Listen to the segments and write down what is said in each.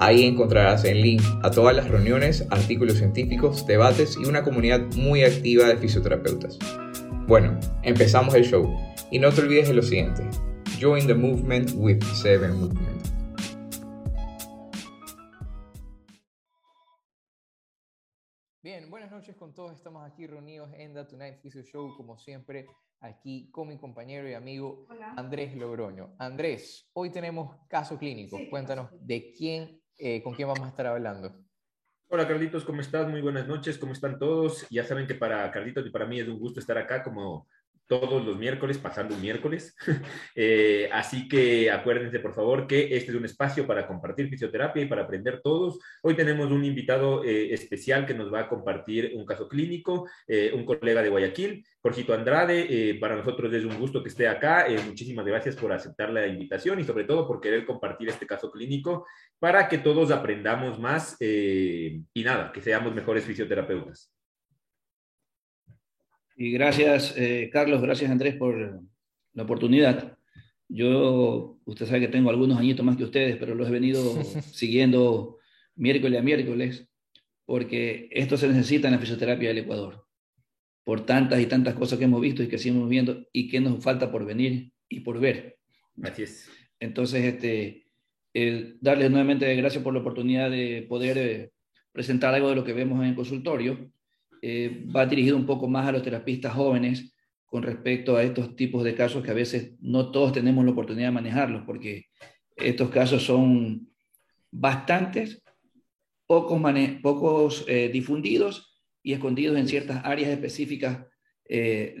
Ahí encontrarás el link a todas las reuniones, artículos científicos, debates y una comunidad muy activa de fisioterapeutas. Bueno, empezamos el show y no te olvides de lo siguiente. Join the movement with Seven Movement. Bien, buenas noches con todos. Estamos aquí reunidos en The Tonight Physio Show, como siempre, aquí con mi compañero y amigo Andrés Logroño. Andrés, hoy tenemos caso clínico. Cuéntanos de quién, eh, con quién vamos a estar hablando. Hola Carlitos, ¿cómo estás? Muy buenas noches, ¿cómo están todos? Ya saben que para Carlitos y para mí es un gusto estar acá como todos los miércoles, pasando un miércoles. Eh, así que acuérdense, por favor, que este es un espacio para compartir fisioterapia y para aprender todos. Hoy tenemos un invitado eh, especial que nos va a compartir un caso clínico, eh, un colega de Guayaquil, Jorgito Andrade. para nosotros es un gusto que esté acá. muchísimas gracias por aceptar la invitación y sobre todo por querer compartir este caso clínico para que todos aprendamos más y nada, que seamos mejores fisioterapeutas. Y gracias, eh, Carlos, gracias, Andrés, por la oportunidad. Yo, usted sabe que tengo algunos añitos más que ustedes, pero los he venido siguiendo miércoles a miércoles, porque esto se necesita en la fisioterapia del Ecuador, por tantas y tantas cosas que hemos visto y que seguimos viendo y que nos falta por venir y por ver. Gracias. Entonces, este, el darles nuevamente gracias por la oportunidad de poder eh, presentar algo de lo que vemos en el consultorio eh, va dirigido un poco más a los terapistas jóvenes con respecto a estos tipos de casos que a veces no todos tenemos la oportunidad de manejarlos, porque estos casos son bastantes, pocos, pocos eh, difundidos y escondidos en ciertas áreas específicas eh,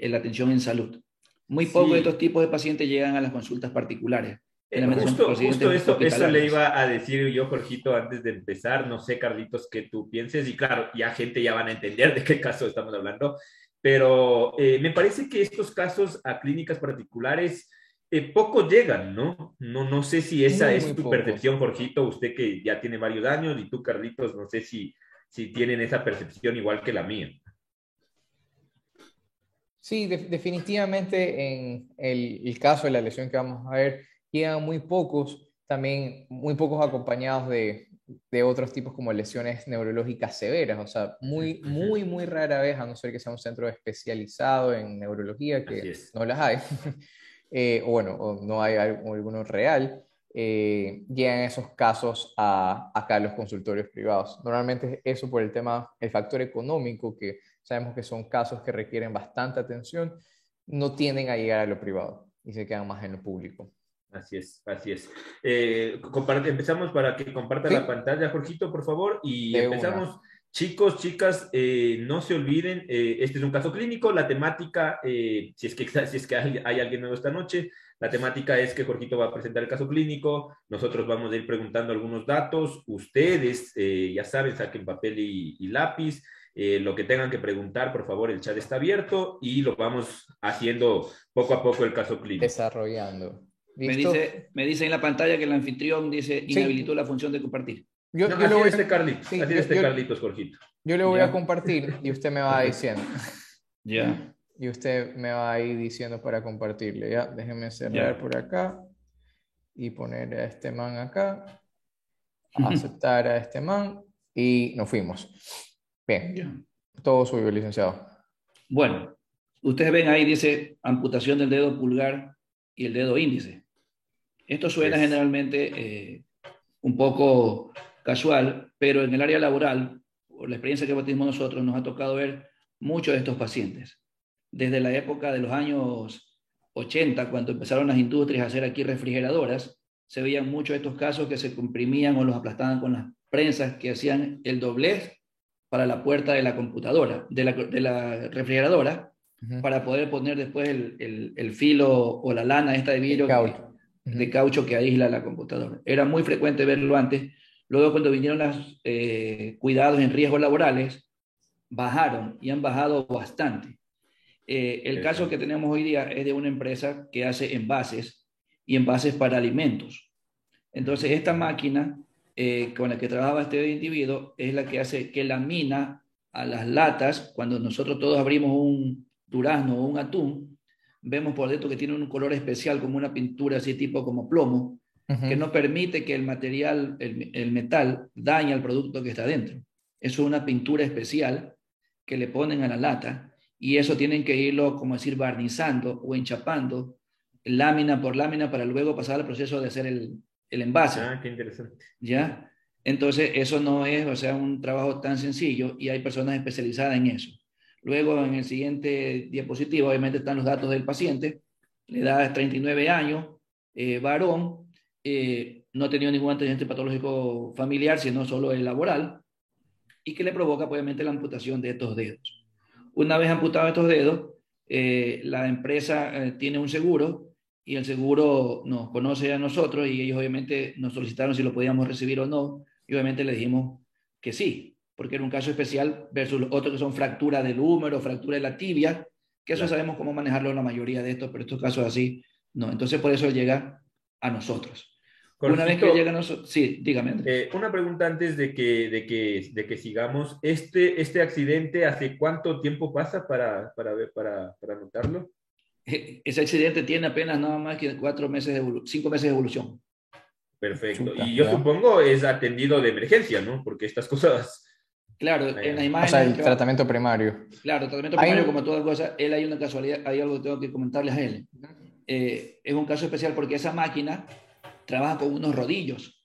de, la atención en salud. Muy pocos de estos tipos de pacientes llegan a las consultas particulares. Eh, justo, justo eso, eso le iba a decir yo, Jorgito, antes de empezar. No sé, Carlitos, que tú pienses. Y claro, ya gente ya van a entender de qué caso estamos hablando. Pero eh, me parece que estos casos a clínicas particulares eh, poco llegan, ¿no? ¿no? No sé si esa es tu percepción, Jorgito, usted que ya tiene varios años, y tú, Carlitos, no sé si, si tienen esa percepción igual que la mía. Sí, definitivamente en el, el, caso de la lesión que vamos a ver, llegan muy pocos, también muy pocos acompañados de, de otros tipos como lesiones neurológicas severas, o sea, muy, muy, muy rara vez, a no ser que sea un centro especializado en neurología, que no las hay, eh, o bueno, o no hay alguno real, eh, llegan esos casos a, acá a los consultorios privados. Normalmente eso por el tema, el factor económico, que sabemos que son casos que requieren bastante atención, no tienden a llegar a lo privado y se quedan más en lo público. Así es, así es. Eh, empezamos para que comparta la pantalla, Jorgito, por favor, y empezamos. Chicos, chicas, eh, no se olviden, eh, este es un caso clínico, la temática, si es que, si es que hay, alguien nuevo esta noche, la temática es que Jorgito va a presentar el caso clínico, nosotros vamos a ir preguntando algunos datos, ustedes, ya saben, saquen papel y, y lápiz, lo que tengan que preguntar, por favor, el chat está abierto y lo vamos haciendo poco a poco el caso clínico. Desarrollando. Me dice, me dice en la pantalla que el anfitrión dice inhabilitó la función de compartir. Yo, yo le voy a este Carlitos, sí, este Carlitos, Jorgito. Yo le voy a compartir y usted me va diciendo. Ya. Y usted me va a ir diciendo para compartirle. Ya, déjeme cerrar por acá y poner a este man acá. Aceptar a este man y nos fuimos. Bien. Todo suyo, licenciado. Bueno, ustedes ven ahí dice amputación del dedo pulgar y el dedo índice. Esto suena generalmente eh, un poco casual, pero en el área laboral, por la experiencia que tenemos nosotros, nos ha tocado ver muchos de estos pacientes. Desde la época de los años 80, cuando empezaron las industrias a hacer aquí refrigeradoras, se veían muchos de estos casos que se comprimían o los aplastaban con las prensas que hacían el doblez para la puerta de la computadora, de la, refrigeradora, para poder poner después el, el, filo o la lana esta de vidrio de caucho que aísla la computadora. Era muy frecuente verlo antes Luego, cuando vinieron los eh, cuidados en riesgos laborales, bajaron y han bajado bastante. Eh, el caso que tenemos hoy día es de una empresa que hace envases y envases para alimentos. Entonces, esta máquina eh, con la que trabajaba este individuo es la que hace que lamina a las latas, cuando nosotros todos abrimos un durazno o un atún, vemos por dentro que tiene un color especial, como una pintura así tipo como plomo, que no permite que el material, el, metal, dañe al producto que está dentro. Es una pintura especial que le ponen a la lata y eso tienen que irlo, como decir, barnizando o enchapando lámina por lámina para luego pasar al proceso de hacer el, el envase. Ah, qué interesante. ¿Ya? Entonces, eso no es, o sea, un trabajo tan sencillo y hay personas especializadas en eso. Luego, en el siguiente diapositivo, obviamente están los datos del paciente. Le da 39 años, eh, varón, eh, no ha tenido ningún antecedente patológico familiar, sino solo el laboral, y que le provoca, obviamente, la amputación de estos dedos. Una vez amputados estos dedos, eh, la empresa tiene un seguro y el seguro nos conoce a nosotros y ellos obviamente nos solicitaron si lo podíamos recibir o no y obviamente le dijimos que sí, porque era un caso especial versus otros que son fractura del húmero, fractura de la tibia, que eso sabemos cómo manejarlo en la mayoría de estos, pero estos casos así no. Entonces por eso llega a nosotros. una vez que llega a nosotros, sí, dígame. Eh, una pregunta antes de que, de que, de que sigamos. Este, ¿Este accidente hace cuánto tiempo pasa para, para, para, para notarlo? ese accidente tiene apenas nada más que cuatro meses de cinco meses de evolución. Perfecto. y yo supongo es atendido de emergencia, ¿no? Porque estas cosas... Claro, en la imagen... O sea, el tratamiento primario. Claro, tratamiento primario, como todas cosas, él hay una casualidad, hay algo que tengo que comentarles a él. Eh, es un caso especial porque esa máquina trabaja con unos rodillos.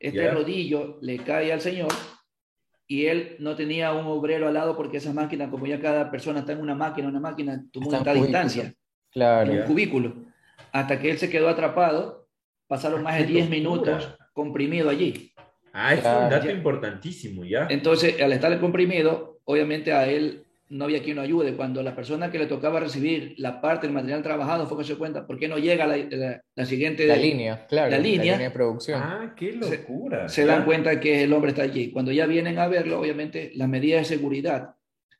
Este rodillo le cae al señor y él no tenía un obrero al lado porque esa máquina, como ya cada persona está en una máquina, una máquina tomó una distancia claro. en un cubículo, hasta que él se quedó atrapado, pasaron más de 10 minutos comprimido allí. Ah, es un dato importantísimo, ya. Entonces, al estar comprimido, obviamente a él no había quien lo ayude. Cuando la persona que le tocaba recibir la parte del material trabajado fue que se cuenta, ¿por qué no llega la, la, siguiente? La línea, claro. La línea, de producción. Ah, qué locura. Se, dan cuenta que el hombre está allí. Cuando ya vienen a verlo, obviamente, las medidas de seguridad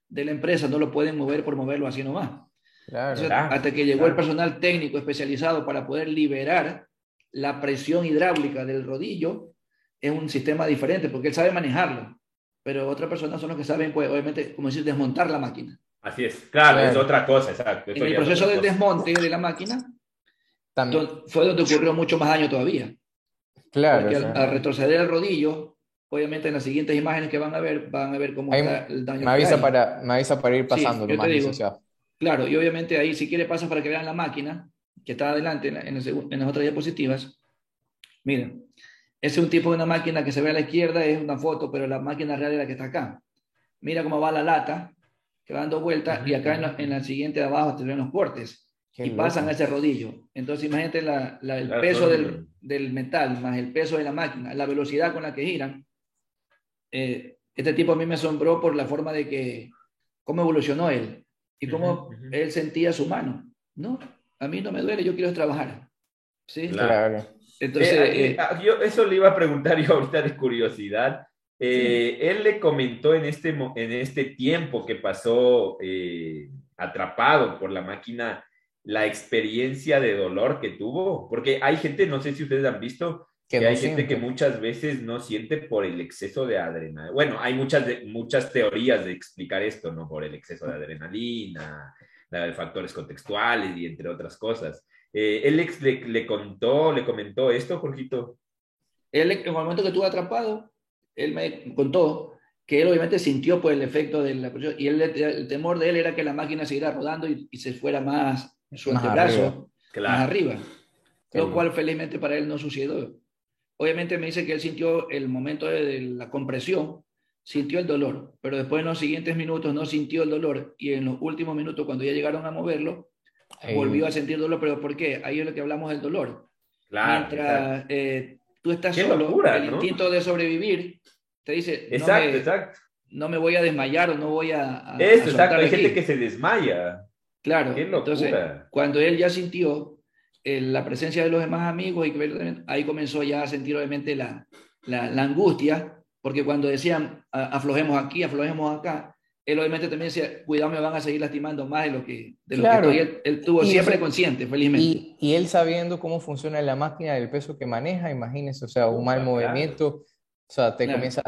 de la empresa no lo pueden mover por moverlo así nomás hasta que llegó el personal técnico especializado para poder liberar la presión hidráulica del rodillo, es un sistema diferente porque él sabe manejarlo, pero otras personas son los que saben, pues, obviamente, como decir, desmontar la máquina. Así es, claro, es otra cosa, exacto. En el proceso del desmonte de la máquina fue donde ocurrió mucho más daño todavía. Claro. Porque al, retroceder el rodillo, obviamente en las siguientes imágenes que van a ver, van a ver cómo está el daño. Me avisa, para, me avisa para ir pasando lo más Claro, y obviamente ahí si quiere pasar para que vean la máquina que está adelante en, en, las otras diapositivas. Miren, ese es un tipo de una máquina que se ve a la izquierda, es una foto, pero la máquina real es la que está acá. Mira cómo va la lata, que va dando vueltas, y acá en la, siguiente de abajo te ven los cortes, y pasan a ese rodillo. Entonces imagínate el peso del, del, metal, más el peso de la máquina, la velocidad con la que giran. Eh, este tipo a mí me asombró por la forma de que, cómo evolucionó él y cómo él sentía su mano. No, a mí no me duele, yo quiero trabajar. ¿Sí? Claro. Entonces, eh, eh, eh, ah, yo eso le iba a preguntar yo ahorita de curiosidad. Él le comentó en este, en este tiempo que pasó atrapado por la máquina la experiencia de dolor que tuvo, porque hay gente, no sé si ustedes han visto, que, hay gente que muchas veces no siente por el exceso de adrenalina. Bueno, hay muchas, muchas teorías de explicar esto, ¿no? Por el exceso de adrenalina, de factores contextuales y entre otras cosas. Eh, ¿Él le, le, contó, le comentó esto, Jorgito? Él, en el momento que estuvo atrapado, él me contó que él obviamente sintió por el efecto de la presión y el temor de él era que la máquina siguiera rodando y, se fuera más su antebrazo, más arriba. Lo cual felizmente para él no sucedió. Obviamente me dice que él sintió el momento de, la compresión, sintió el dolor, pero después en los siguientes minutos no sintió el dolor y en los últimos minutos cuando ya llegaron a moverlo, volvió a sentir dolor, pero ¿por qué? Ahí es lo que hablamos del dolor. Claro, Mientras eh, tú estás solo, el instinto de sobrevivir te dice, exacto, no me, exacto. no me voy a desmayar o no voy a... Eso, exacto, hay gente que se desmaya. Claro, entonces cuando él ya sintió la presencia de los demás amigos y ahí comenzó ya a sentir obviamente la, la, la angustia, porque cuando decían aflojemos aquí, aflojemos acá, él obviamente también decía, cuidado, me van a seguir lastimando más de lo que, de lo que Él, él, tuvo siempre consciente, felizmente. Y, y, él sabiendo cómo funciona la máquina, el peso que maneja, imagínese, o sea, un mal movimiento, o sea, te comienza,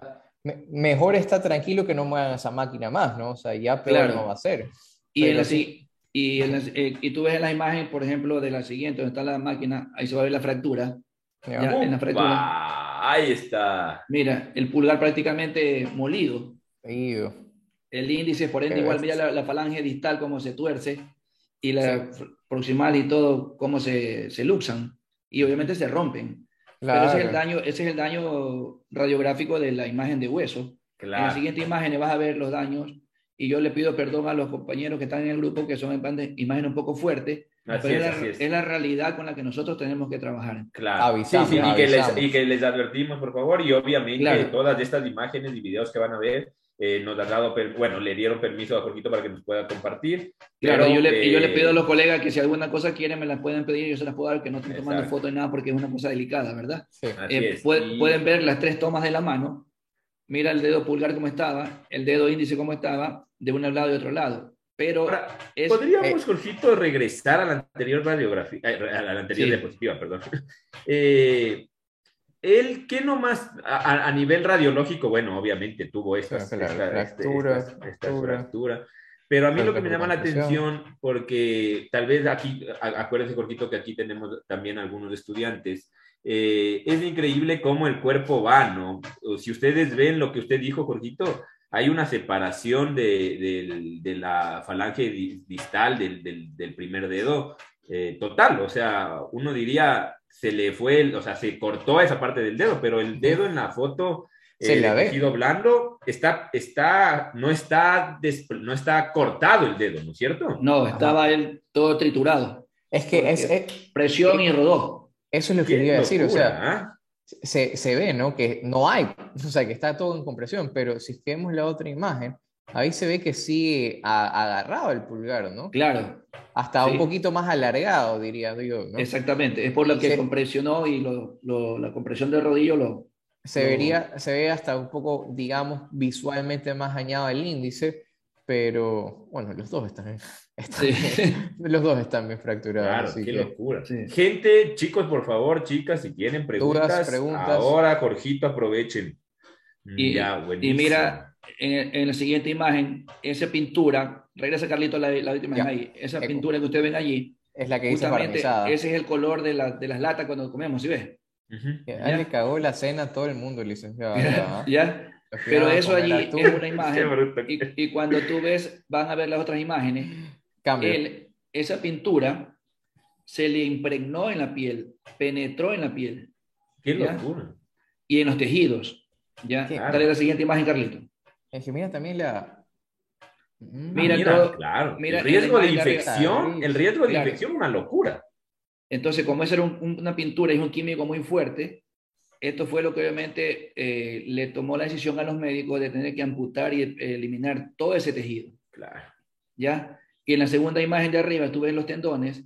mejor está tranquilo que no muevan esa máquina más, ¿no? O sea, ya peor no va a ser. Y, en y, eh, y tú ves en la imagen, por ejemplo, de la siguiente, donde está la máquina, ahí se va a ver la fractura. Ya, en la fractura. ahí está. Mira, el pulgar prácticamente molido. Molido el índice, por ende, igual mira la, falange distal cómo se tuerce y la proximal y todo cómo se, se luxan y obviamente se rompen. Pero ese es, el daño, ese es el daño radiográfico de la imagen de hueso. En la siguiente imagen vas a ver los daños y yo le pido perdón a los compañeros que están en el grupo que son imágenes un poco fuertes, pero es, la, realidad con la que nosotros tenemos que trabajar. Claro. sí, sí, y, que les, y, que les, advertimos, por favor, y obviamente todas estas imágenes y videos que van a ver eh, nos ha dado, bueno, le dieron permiso a Jorgito para que nos pueda compartir. Claro, yo, le, yo le pido a los colegas que si alguna cosa quieren me la pueden pedir, yo se las puedo dar, que no estén tomando fotos ni nada porque es una cosa delicada, ¿verdad? Sí. Eh, pueden ver las tres tomas de la mano, mira el dedo pulgar como estaba, el dedo índice como estaba, de un lado y otro lado. Pero podríamos, eh, Jorgito, regresar a la anterior radiografía, a la anterior diapositiva, perdón. él, ¿qué nomás a, a, nivel radiológico? Bueno, obviamente tuvo esta, este, fractura, pero a mí lo que me llama la atención, porque tal vez aquí, acuérdense, Jorgito, que aquí tenemos también algunos estudiantes, eh, es increíble cómo el cuerpo va, ¿no? Si ustedes ven lo que usted dijo, Jorgito, hay una separación de, de, la falange distal del, del primer dedo eh, total, o sea, uno diría, se le fue, o sea, se cortó esa parte del dedo, pero el dedo en la foto, se eh, tejido blando, está, está, no está, no está cortado el dedo, ¿no es cierto? No, estaba él todo triturado. Es que es, presión y rodó. Eso es lo que quería decir, o sea, ¿ah? se, se, ve, ¿no? Que no hay, o sea, que está todo en compresión, pero si vemos la otra imagen, ahí se ve que sí agarrado el pulgar, ¿no? Claro. Hasta un poquito más alargado, diría yo. ¿no? Exactamente, es por lo que compresionó y la compresión del rodillo lo... Se, vería, se ve hasta un poco, digamos, visualmente más dañado el índice, pero bueno, los dos están, los dos están bien fracturados. Claro, qué locura. Gente, chicos, por favor, chicas, si tienen preguntas, preguntas. ahora, Jorgito, aprovechen. Y, ya, y mira, en, la siguiente imagen, esa pintura, regresa Carlito la, la última ahí, esa pintura que ustedes ven allí, es la que justamente ese es el color de, la, de las latas cuando comemos, ¿sí ves? Ya le cagó la cena a todo el mundo, licenciado. ¿Ya? Pero eso allí es una imagen. Y, y, cuando tú ves, van a ver las otras imágenes. esa pintura se le impregnó en la piel, penetró en la piel. ¡Qué locura! Y en los tejidos. ¿Ya? Dale la siguiente imagen, Carlito. Es que mira también la... Mm, mira, todo, claro. Mira, el riesgo de infección, el riesgo de infección, una locura. Entonces, como esa era una pintura y es un químico muy fuerte, esto fue lo que obviamente eh, le tomó la decisión a los médicos de tener que amputar y eliminar todo ese tejido. Claro. ¿Ya? Y en la segunda imagen de arriba, tú ves los tendones,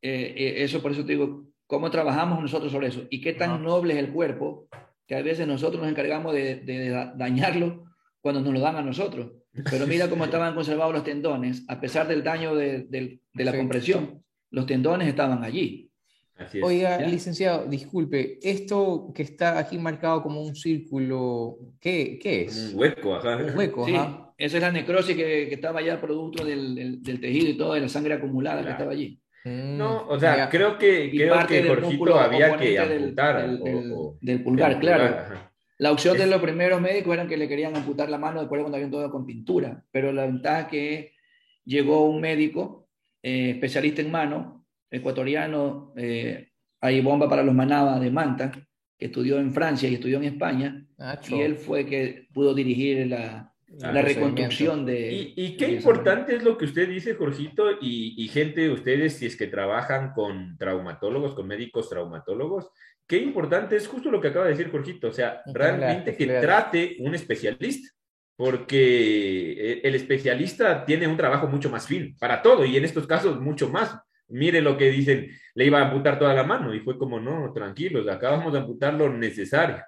eh, eh, eso por eso te digo, cómo trabajamos nosotros sobre eso y qué tan noble es el cuerpo, que a veces nosotros nos encargamos de, de dañarlo cuando nos lo dan a nosotros. Pero mira cómo estaban conservados los tendones, a pesar del daño de, de, la compresión, los tendones estaban allí. Oiga, licenciado, disculpe, esto que está aquí marcado como un círculo, ¿qué, qué es? Un hueco, ajá. Un hueco, sí, Esa es la necrosis que, que estaba allá producto del, del, tejido y todo, de la sangre acumulada que estaba allí. Mm, no, o sea, creo que, creo que Jorgito había que amputar. Del, pulgar, claro. La opción de los primeros médicos eran que le querían amputar la mano después cuando habían todo con pintura, pero la ventaja es que llegó un médico eh, especialista en mano, ecuatoriano, eh, hay bomba para los Manaba de Manta, que estudió en Francia y estudió en España, y él fue que pudo dirigir la, la reconstrucción de... Y, qué importante es lo que usted dice, Jorgito, y, y gente, ustedes, si es que trabajan con traumatólogos, con médicos traumatólogos, qué importante es justo lo que acaba de decir Jorgito, o sea, realmente que trate un especialista, porque eh, el especialista tiene un trabajo mucho más fino para todo y en estos casos mucho más. Mire lo que dicen, le iba a amputar toda la mano y fue como, no, tranquilos, acabamos de amputar lo necesario.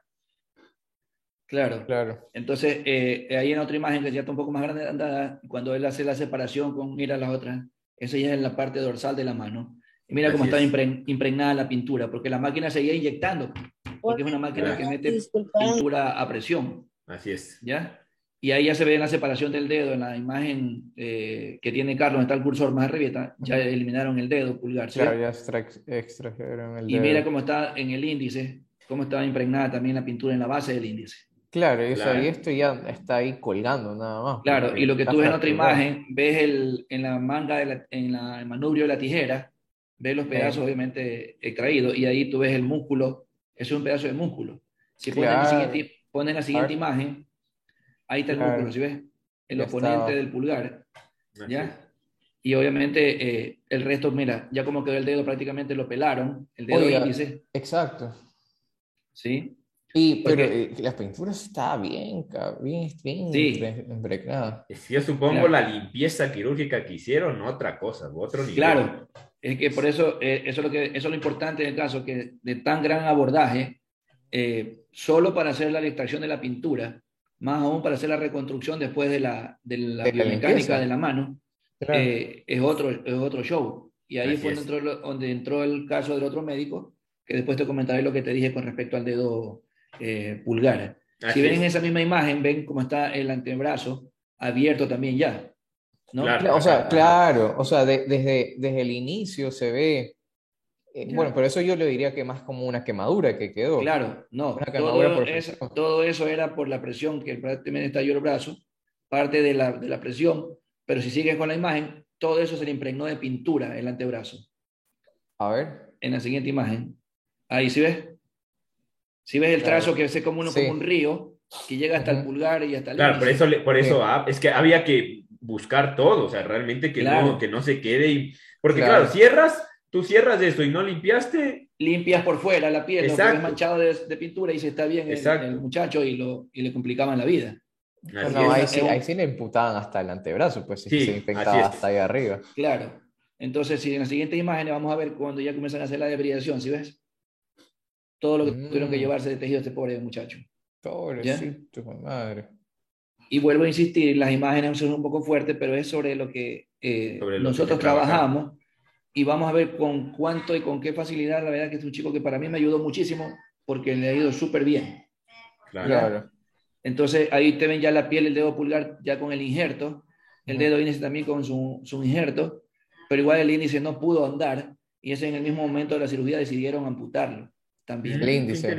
Claro. Claro. Entonces, eh, ahí en otra imagen que ya está un poco más grande, andada, cuando él hace la separación con, mira las otras, esa ya es en la parte dorsal de la mano. Y mira cómo está es. impregn- impregnada la pintura, porque la máquina seguía inyectando, porque es una máquina que mete Disculpa. pintura a presión, Así es. ¿ya? Y ahí ya se ve la separación del dedo en la imagen eh, que tiene Carlos, está el cursor más arriba, ya eliminaron el dedo pulgar, ¿sí? Claro, ya extra- extrajeron el Y dedo. mira cómo está en el índice, cómo está impregnada también la pintura en la base del índice. Claro, y, o sea, Claro. y esto ya está ahí colgando nada más. Claro, porque y lo que tú ves en otra imagen, ves el, en la manga, de la- en la, el manubrio de la tijera, ves los pedazos obviamente extraídos y ahí tú ves el músculo, eso es un pedazo de músculo. Si ponen, la Claro. siguiente, ponen la siguiente imagen, ahí está el Claro. músculo, ¿sí ves? El Ya oponente estaba. del pulgar, Así. ¿ya? Y obviamente eh, el resto, mira, ya como quedó el dedo prácticamente lo pelaron, el dedo Oiga. índice, Exacto. ¿sí? Y, pero Porque- eh, la pintura está bien, bien, bien Sí. impre- impregnada. Yo supongo Claro. la limpieza quirúrgica que hicieron, otra cosa, otro nivel. Claro, es que por eso, eh, eso, es lo que, eso es lo importante en el caso, que de tan gran abordaje, eh, solo para hacer la extracción de la pintura, más aún para hacer la reconstrucción después de la, de la De la biomecánica limpieza. de la mano, Claro. eh, es, otro, es otro show. Y ahí Así fue donde entró, donde entró el caso del otro médico, que después te comentaré lo que te dije con respecto al dedo eh, pulgar. Así si ven es. en esa misma imagen, ven cómo está el antebrazo abierto también ya. ¿no? Claro. Cla- O sea, claro, o sea, de- desde, desde el inicio se ve. eh, bueno, por eso yo le diría que más como una quemadura que quedó. Claro, no, Una quemadura todo por eso, presión. todo eso era por la presión que prácticamente estalló el brazo, parte de la, de la presión, pero si sigues con la imagen, todo eso se le impregnó de pintura el antebrazo. A ver. En la siguiente imagen, ahí sí ves, si ves el Claro. trazo que es como, uno, Sí. como un río, que llega hasta el Ujú. pulgar y hasta el Claro, por eso, le- por eso ah, es que había que buscar todo, o sea, realmente que, Claro. no, que no se quede. Y, porque Claro. claro. cierras, tú cierras esto y no limpiaste, limpias por fuera la piel, lo que Exacto. manchado de, de pintura y se está bien el, Exacto. el muchacho y, lo, y le complicaban la vida. No, ahí sí, ahí sí le imputaban hasta el antebrazo, pues si Sí, se infectaba hasta ahí arriba. Claro. Entonces, si en las siguientes imágenes vamos a ver cuando ya comienzan a hacer la debridación, ¿sí ves? Todo lo que Mm. tuvieron que llevarse de tejido este pobre muchacho. Pobrecito, madre. Y vuelvo a insistir, las imágenes son un poco fuertes, pero es sobre lo que eh, Sobre lo que nosotros trabaja. trabajamos y vamos a ver con cuánto y con qué facilidad. La verdad que es un chico que para mí me ayudó muchísimo porque le ha ido súper bien. Claro. Claro. Entonces ahí te ven ya la piel, el dedo pulgar ya con el injerto, el dedo índice también con su, su injerto, pero igual el índice no pudo andar y ese en el mismo momento de la cirugía decidieron amputarlo también. El Mm, índice.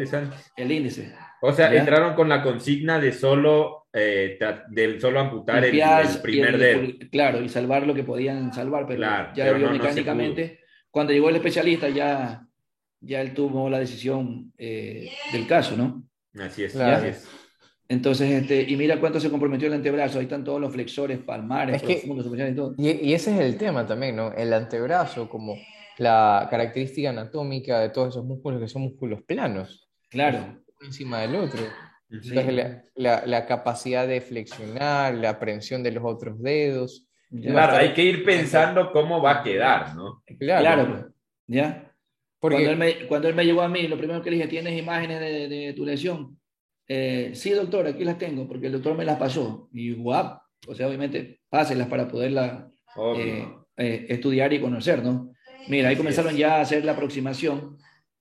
El índice. O sea, ¿Ya? entraron con la consigna de solo, eh, de solo amputar el, el primer el- dedo. Claro, y salvar lo que podían salvar, pero Claro, ya pero no- no biomecánicamente, cuando llegó el especialista ya, ya él tomó la decisión eh, del caso, ¿no? Así es, Claro. así es. Entonces, este, y mira cuánto se comprometió el antebrazo, ahí están todos los flexores palmares, Es que- profundos, todo. Y, y ese es el tema también, ¿no? El antebrazo como la característica anatómica de todos esos músculos que son músculos planos, Claro, uno encima del otro. Sí. Entonces, la, la- la capacidad de flexionar, la aprensión de los otros dedos. Claro, hay que ir pensando cómo va a quedar, ¿no? Claro, Claro, ¿ya? porque Cuando él, me, cuando él me llegó a mí, lo primero que le dije, ¿tienes imágenes de, de tu lesión? Eh, sí, doctor, aquí las tengo, porque el doctor me las pasó. Y guap, o sea, obviamente, páselas para poderla Obvio. eh, eh, estudiar y conocer, ¿no? Mira, ahí comenzaron ya a hacer la aproximación.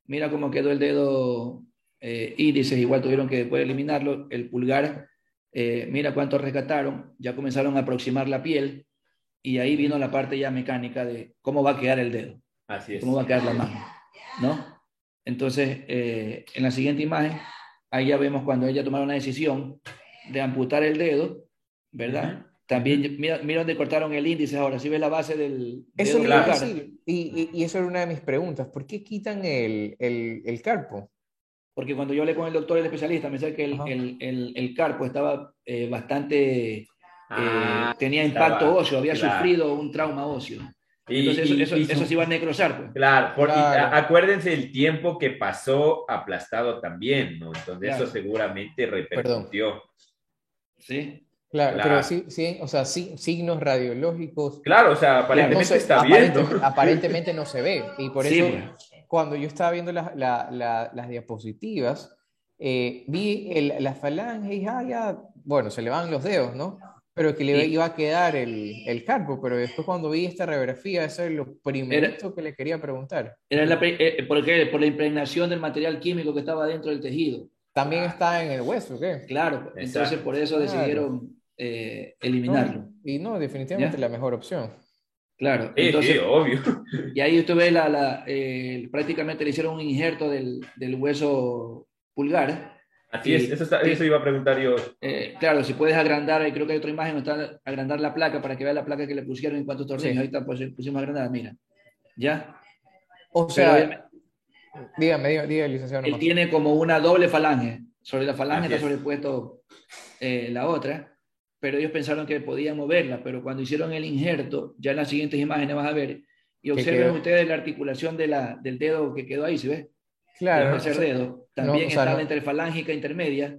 Mira cómo quedó el dedo eh, índice, igual tuvieron que después eliminarlo. El pulgar, eh, mira cuánto rescataron. Ya comenzaron a aproximar la piel y ahí vino la parte ya mecánica de cómo va a quedar el dedo Así es. cómo va a quedar la mano, ¿no? Entonces, eh, en la siguiente imagen, ahí ya vemos cuando ella tomaron la decisión de amputar el dedo, ¿verdad? También, mira, mira dónde cortaron el índice ahora, si ves la base del eso iba a pulgar. decir, y, y- y eso era una de mis preguntas, ¿por qué quitan el, el, el carpo? Porque cuando yo hablé con el doctor, el especialista, me decía que el, el, el, el carpo estaba eh, bastante, eh, Ah, tenía estaba- impacto óseo, había claro. sufrido un trauma óseo. y- Entonces, eso, y- eso, y eso su- sí va a necrosar, pues. Claro, por- Claro. acuérdense el tiempo que pasó aplastado también, ¿no? Entonces Claro. eso seguramente repercutió. ¿Sí? Claro, Claro. pero sí, sí, o sea, sí, signos radiológicos. Claro, o sea, aparentemente no se- está bien, ¿no? aparentemente, no se ve. Y por Sí, eso, pues. cuando yo estaba viendo las la- la- las diapositivas, eh, vi el, la falange y ah, ya, bueno, se le van los dedos, ¿no? Pero que le Sí. iba a quedar el, el carpo, pero después cuando vi esta radiografía, eso es lo primero que le quería preguntar. Era la, eh, ¿por qué? Por la impregnación del material químico que estaba dentro del tejido. También está en el hueso, ¿qué? Claro, entonces Exacto. por eso Claro. decidieron eh, eliminarlo. No, y no, definitivamente ¿Ya? la mejor opción. Claro, Sí, entonces, sí, obvio. y ahí usted ve la, la, eh, prácticamente le hicieron un injerto del, del hueso pulgar. Así es, eso, está- eso iba a preguntar yo. Eh, claro, si puedes agrandar, ahí creo que hay otra imagen, está agrandar la placa para que vea la placa que le pusieron en cuantos tornillos. Sí. Ahí está, pues pusimos agrandada, mira. ¿Ya? O sea, dígame, dígame, dígame, licenciado. él tiene como una doble falange. Sobre la falange Así está es. sobrepuesto eh, la otra, pero ellos pensaron que podían moverla, pero cuando hicieron el injerto, ya en las siguientes imágenes vas a ver, y observen ustedes la articulación de la, del dedo que quedó ahí, ¿se ve? Claro, el tercer dedo. También o sea, está no- la interfalángica intermedia,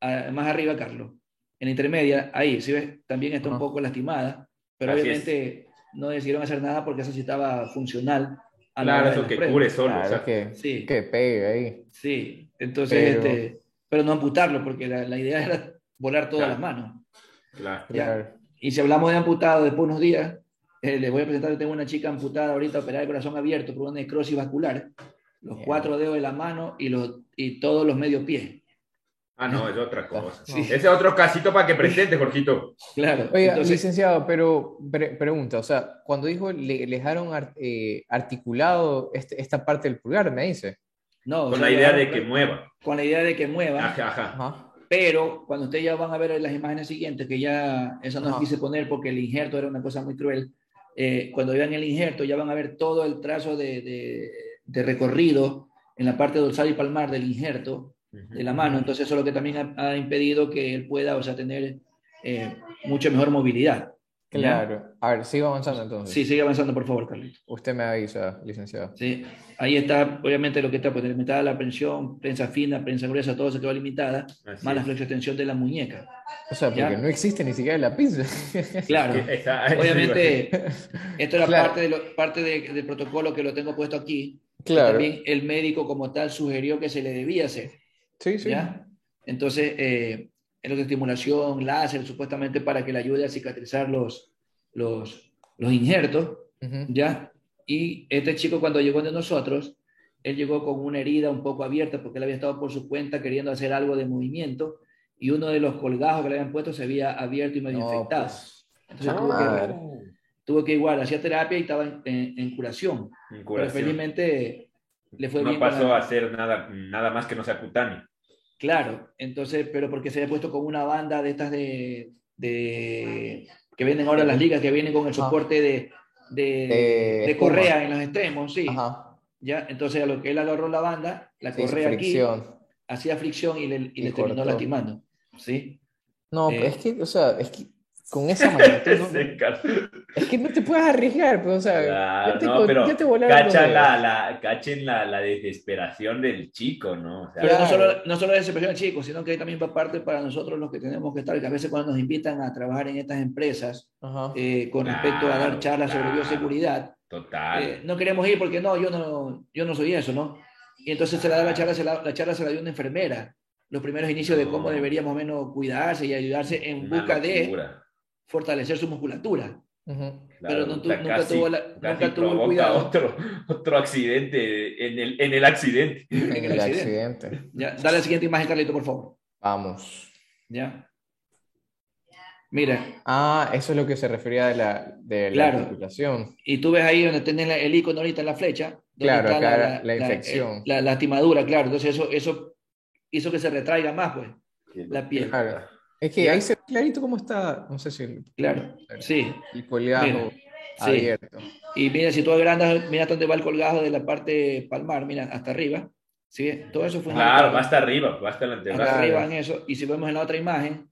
ah, más arriba, Carlos. En la intermedia, ahí, ¿sí ves? También está un poco lastimada, pero Así es. obviamente no decidieron hacer nada porque eso sí estaba funcional. A la Claro, hora de eso que cure solo. claro, o sea, que, Sí. que pegue ahí. Sí, entonces, Pero- este, pero no amputarlo, porque la, la idea era volar todas Claro. las manos. claro. Ya. Claro. Y si hablamos de amputado después de unos días, eh, les voy a presentar, yo tengo una chica amputada ahorita, operada de corazón abierto por una necrosis vascular, los Bien. cuatro dedos de la mano y, los, y todos los medio pies. Ah, no, es otra cosa. Sí. Ese es otro casito para que presente, Jorgito. Claro. Oiga, entonces, licenciado, pero pre- pregunta, o sea, cuando dijo le, le dejaron ar- eh, articulado este- esta parte del pulgar, me dice. no, o Con sea, la idea de que mueva. Con la idea de que mueva, Ajá, ajá. Ajá. pero cuando ustedes ya van a ver las imágenes siguientes, que ya esa no quise poner porque el injerto era una cosa muy cruel, eh, cuando vean el injerto ya van a ver todo el trazo de, de- de recorrido en la parte dorsal y palmar del injerto. De la mano, entonces eso es lo que también ha, ha impedido que él pueda, o sea, tener eh, mucha mejor movilidad. ¿Ya? Claro. A ver, sigo avanzando entonces. Sí, sigue avanzando, por favor, Carlito. Usted me avisa, licenciado. Sí, ahí está, obviamente, lo que está, pues, limitada la prensión, prensa fina, prensa gruesa, todo se quedó limitada, Así más la es. flexoextensión de la muñeca. O sea, porque Ya. no existe ni siquiera la pizza. Claro, obviamente, esto era Claro. parte, de lo- parte de- del protocolo que lo tengo puesto aquí. Claro. También el médico como tal sugirió que se le debía hacer. Sí, sí. ¿ya? Entonces, eh, electroestimulación, láser, supuestamente para que le ayude a cicatrizar los, los, los injertos, Ujú. ¿ya? Y este chico cuando llegó de nosotros, él llegó con una herida un poco abierta porque él había estado por su cuenta queriendo hacer algo de movimiento y uno de los colgajos que le habían puesto se había abierto y medio No, infectado. pues. Entonces tuvo, que, tuvo que igual, hacía terapia y estaba en, en- en curación. En Pero curación. felizmente le fue no bien. con pasó la- a hacer nada, nada más que no sea cutáneo. Claro, entonces, pero porque se había puesto con una banda de estas de, de- que vienen ahora las ligas, que vienen con el soporte de, de, espuma. correa en los extremos, sí. Ajá. Ya, entonces a lo que él agarró la banda, la Sí, correa aquí, hacía fricción y le, y Y le terminó lastimando. ¿sí? No, Eh. es que, o sea, es que con esa magnitud, no- es que no te puedes arriesgar, pues, o sea, Claro, ya te, no, pero ya te dedos. la, la, cachen la, la desesperación del chico, ¿no? O sea, Pero no, Claro. solo, no solo de desesperación chicos, sino que también va parte para nosotros los que tenemos que estar, que a veces cuando nos invitan a trabajar en estas empresas, eh, con respecto a dar Claro, charlas sobre claro. bioseguridad, total. eh, no queremos ir porque no, yo no, yo no soy eso, ¿no? Y entonces se la da la charla, se la, la charla se la dio una enfermera, los primeros inicios de cómo No. deberíamos menos cuidarse y ayudarse en Una busca de locura. Fortalecer su musculatura. Pero no tu- puta, nunca tuvo la- casi nunca tuvo el cuidado. Otro, otro accidente en el, en el accidente. En el el accidente. accidente. Ya, dale la siguiente imagen, Carlito, por favor. Vamos. Ya. Mira, Ah, eso es lo que se refería de la, de la articulación. y tú ves ahí donde tenés la- el icono ahorita en la flecha. donde Claro, está acá la- la infección. eh, La, lastimadura, claro. Entonces eso, eso hizo que se retraiga más, pues, la piel. Claro. Es que ahí se ve clarito cómo está, no sé si el, Claro, sí. el colgajo Mira, sí. abierto. Y mira, si tú agrandas, mira dónde va el colgajo de la parte palmar, mira, hasta arriba. ¿Sí? Todo eso fue Claro, va hasta arriba, va hasta el hasta. Claro. arriba en eso. Y si vemos en la otra imagen,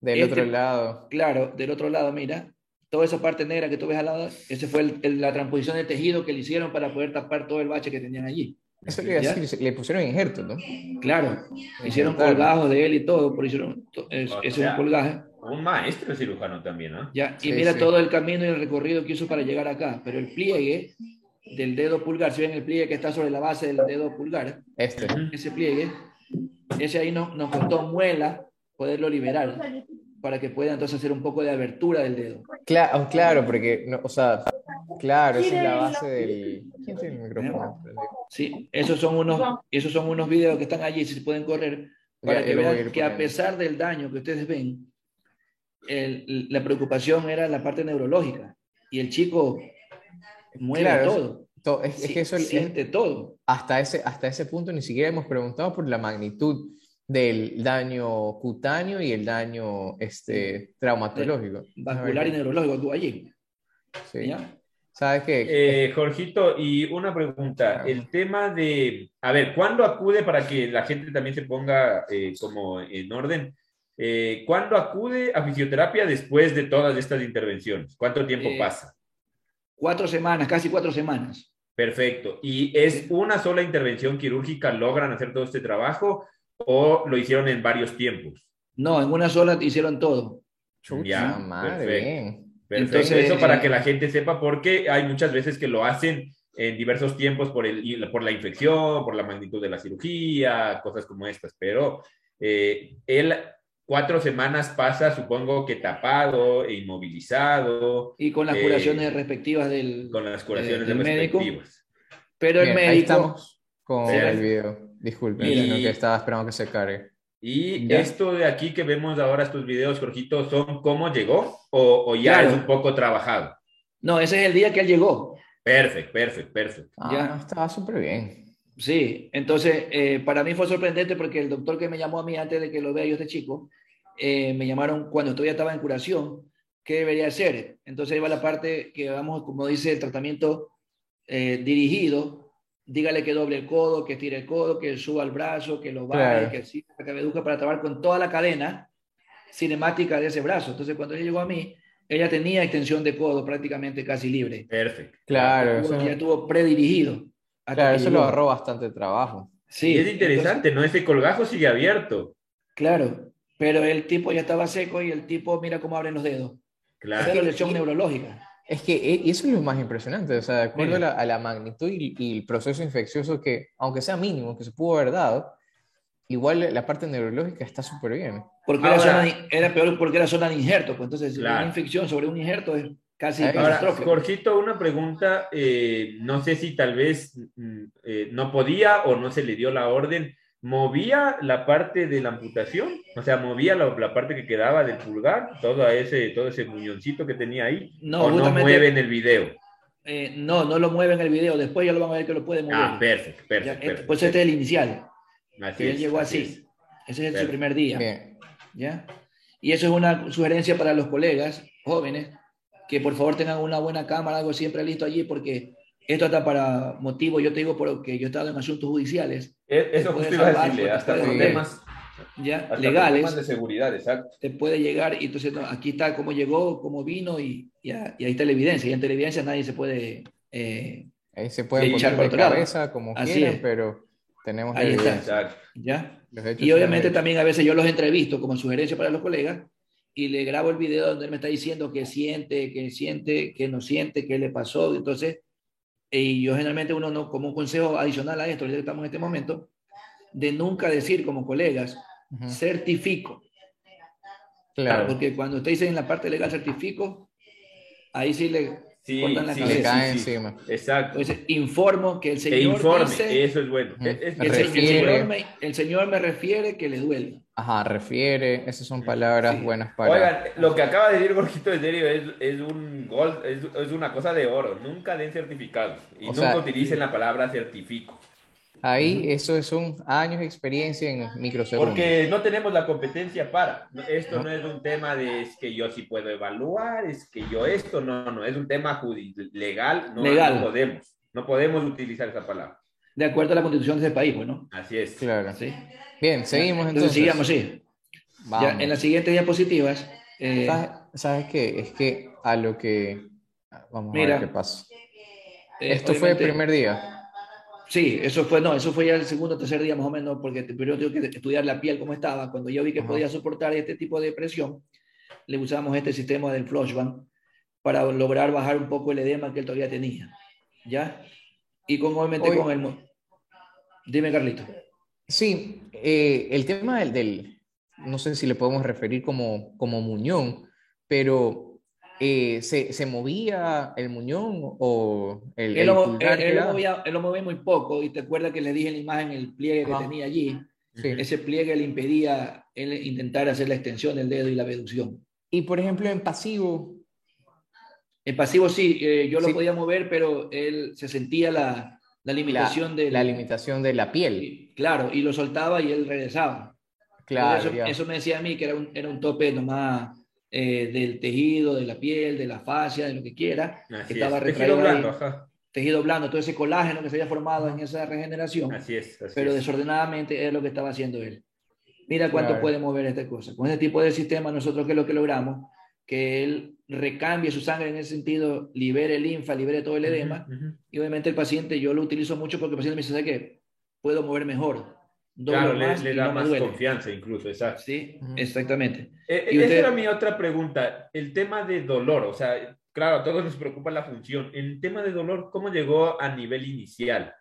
Del Este- otro lado. Claro, del otro lado, mira, toda esa parte negra que tú ves al lado, ese fue el- el- la transposición de tejido que le hicieron para poder tapar todo el bache que tenían allí. Eso le iba a Ya. decir, le pusieron injertos, ¿no? Claro, hicieron colgajos de él y todo, por hicieron to- es- es un colgaje. Un maestro cirujano también, ¿no? Ya, y Sí, mira sí. todo el camino y el recorrido que hizo para llegar acá, pero el pliegue del dedo pulgar, si ven el pliegue que está sobre la base del dedo pulgar, Este. Ese pliegue, ese ahí nos, nos costó muela poderlo liberar para que pueda entonces hacer un poco de abertura del dedo. Claro, claro porque, no, o sea, claro, esa es la base del... ¿Quién tiene el micrófono? Sí, esos son unos, esos son unos videos que están allí, si se pueden correr, para Ya, que a vean ir que a pesar del daño que ustedes ven, el- la preocupación era la parte neurológica. Y el chico mueve Claro, todo. To- Es, es que eso es- siente todo. hasta ese, hasta ese punto ni siquiera hemos preguntado por la magnitud del daño cutáneo y el daño este, traumatológico. Vascular y neurológico, tú allí. Sí. ¿ya? ¿Sabes qué? Eh, Jorgito, y una pregunta. El tema de, a ver, ¿cuándo acude para que la gente también se ponga eh, como en orden? Eh, ¿Cuándo acude a fisioterapia después de todas estas intervenciones? ¿Cuánto tiempo Eh, pasa? Cuatro semanas, casi cuatro semanas. Perfecto. ¿Y es una sola intervención quirúrgica logran hacer todo este trabajo o lo hicieron en varios tiempos? No, en una sola hicieron todo. Chucha ya, madre, perfecto. Perfecto, Entonces, eso para que la gente sepa, porque hay muchas veces que lo hacen en diversos tiempos por, el, por la infección, por la magnitud de la cirugía, cosas como estas, pero eh, él cuatro semanas pasa, supongo que tapado e inmovilizado, Y con las Eh, curaciones respectivas del, con las curaciones del médico. respectivas. Pero el Bien, ahí médico, estamos con Sí. el video. Disculpen, Y- sino que estaba esperando que se cargue. Y Ya. esto de aquí que vemos ahora, estos videos, Jorgito, ¿son cómo llegó o, o ya Claro. es un poco trabajado? no, ese es el día que él llegó. Perfecto, perfecto, perfecto. Ah, Ya. estaba súper bien. Sí, entonces eh, para mí fue sorprendente porque el doctor que me llamó a mí antes de que lo vea yo este chico, eh, me llamaron cuando todavía estaba en curación, ¿qué debería hacer? Entonces ahí va la parte que vamos, como dice el tratamiento eh, dirigido, dígale que doble el codo, que tire el codo, que suba el brazo, que lo baje, Claro. que sí, que reduzca para trabajar con toda la cadena cinemática de ese brazo. Entonces cuando ella llegó a mí, ella tenía extensión de codo prácticamente casi libre. Perfecto. Claro, Tuvo- eso, ya tuvo predirigido. claro, eso lo ahorró bastante trabajo. Sí, y es interesante, ¿no? Ese colgajo sigue abierto. Claro, pero el tipo ya estaba seco y el tipo mira cómo abren los dedos. Claro. Pero lesión neurológica. Es que e- y eso es lo más impresionante, o sea, de acuerdo a la, a la magnitud y, y el proceso infeccioso que, aunque sea mínimo, que se pudo haber dado, igual la parte neurológica está súper bien. Porque era, Ahora- zona de- era peor porque era zona de injerto. Pues entonces, Claro. una infección sobre un injerto es casi Ahora. Jorgito, una pregunta, eh, no sé si tal vez mm, eh, no podía o no se le dio la orden, ¿movía la parte de la amputación? O sea, ¿movía la, la parte que quedaba del pulgar, todo ese, todo ese muñoncito que tenía ahí? No, ¿O no mueve en el video? Eh, no, no lo mueve en el video. Después ya lo van a ver que lo puede mover. Ah, perfecto, Ya, perfecto. este- perfecto. pues este es el inicial, Así que él es, llegó así así. es. Ese es su primer día. Bien. ¿ya? Y eso es una sugerencia para los colegas jóvenes, que por favor tengan una buena cámara, algo siempre listo allí, porque esto está para motivo, yo te digo porque yo he estado en asuntos judiciales, E- Eso puede justo iba a decirle, hasta puede- problemas, ya hasta legales, problemas de seguridad, exacto. te puede llegar y entonces no, aquí está cómo llegó, cómo vino y, ya- y ahí está la evidencia. Y ante la evidencia nadie se puede... eh, Ahí se poner echar por de lado. cabeza como Así quieran, es. pero tenemos Ahí está. evidencia. ¿ya? Y obviamente también a veces yo los entrevisto como sugerencia para los colegas y le grabo el video donde él me está diciendo que siente, que siente, que no siente, qué le pasó. Entonces, y yo generalmente uno no, como un consejo adicional a esto, ya que estamos en este momento, de nunca decir como colegas, certifico. Claro, Porque cuando usted dice en la parte legal certifico, ahí sí le Sí, cortan la sí, le cae sí, sí. encima. Exacto. Entonces, informo que el E señor informe, dice, eso es bueno. Es- es- que el, señor me, el señor me refiere que le duele. Ajá, refiere, esas son palabras Sí. buenas para... Oigan, lo que acaba de decir Gorjito en serio es, es un gol, es, es una cosa de oro. Nunca den certificados y O nunca sea, utilicen la palabra certifico. Ahí, eso son años de experiencia en microsegundos. Porque no tenemos la competencia para. Esto No. no es un tema de es que yo sí puedo evaluar, es que yo esto, no, no, es un tema legal, no, Legal. no podemos. No podemos utilizar esa palabra. De acuerdo a la constitución de ese país, pues, ¿no? Así es. Claro. Sí. Bien, seguimos Entonces, entonces. sigamos, sí. Vamos. Ya, en las siguientes diapositivas, eh, ¿Sabes, sabes qué? Es que a lo que... Vamos a Mira, ver qué pasa. eh, Esto fue el obviamente- primer día. Sí, eso fue, no, eso fue ya el segundo o tercer día más o menos, porque primero tengo que estudiar la piel cómo estaba. Cuando yo vi que Ajá. podía soportar este tipo de presión, le usamos este sistema del Flushband para lograr bajar un poco el edema que él todavía tenía. ¿Ya? Y con, obviamente Oye. con el... Dime, Carlito. Sí, eh, el tema del, del, no sé si le podemos referir como, como muñón, pero eh, ¿se, ¿se, movía el muñón o el, él, lo, él, él, lo movía, él, lo movía, muy poco y te acuerdas que le dije en la imagen el pliegue que tenía allí. Sí. Ese pliegue le impedía él intentar hacer la extensión del dedo y la reducción. Y por ejemplo en pasivo. En pasivo sí, eh, yo lo sí. podía mover, pero él se sentía la, la limitación la, de la limitación de la piel. Y, claro, y lo soltaba y él regresaba. Claro. Eso, eso, me decía a mí que era un, era un tope nomás eh, del tejido, de la piel, de la fascia, de lo que quiera. Así que estaba es. Tejido blando, ajá. Tejido blando, todo ese colágeno que se había formado en esa regeneración. Así es. Así pero es. desordenadamente es lo que estaba haciendo él. Mira cuánto Claro. puede mover esta cosa. Con este tipo de sistema, nosotros, ¿qué es lo que logramos? Que él recambie su sangre en ese sentido, libere linfa, libere todo el edema. Ujú, ujú. Y obviamente el paciente, yo lo utilizo mucho porque el paciente me dice, ¿sabes qué? Puedo mover mejor. Doblo Claro, le, más le da no más duele. confianza incluso, exacto. Sí, exactamente. Eh, Y esa usted- era mi otra pregunta, el tema de dolor, o sea, claro, a todos nos preocupa la función. El tema de dolor, ¿cómo llegó a nivel inicial?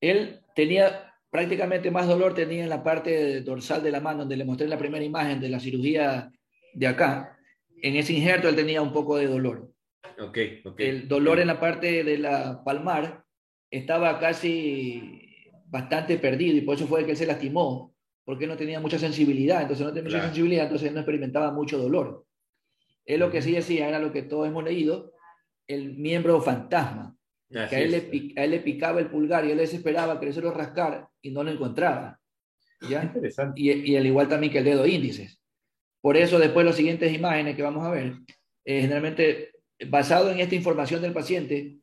Él tenía prácticamente más dolor, tenía en la parte dorsal de la mano, donde le mostré la primera imagen de la cirugía de acá. En ese injerto él tenía un poco de dolor. Ok, ok. El dolor en la parte de la palmar estaba casi bastante perdido y por eso fue que él se lastimó, porque no tenía mucha sensibilidad, entonces no tenía mucha sensibilidad, entonces no experimentaba mucho dolor. Él lo que sí decía era lo que todos hemos leído, el miembro fantasma, Así que a él, le, es. pi- a él le picaba el pulgar y él desesperaba querérselo rascar y no lo encontraba. ¿ya? Interesante. Y, y al igual también que el dedo índice. Por eso después las siguientes imágenes que vamos a ver, eh, generalmente basado en esta información del paciente,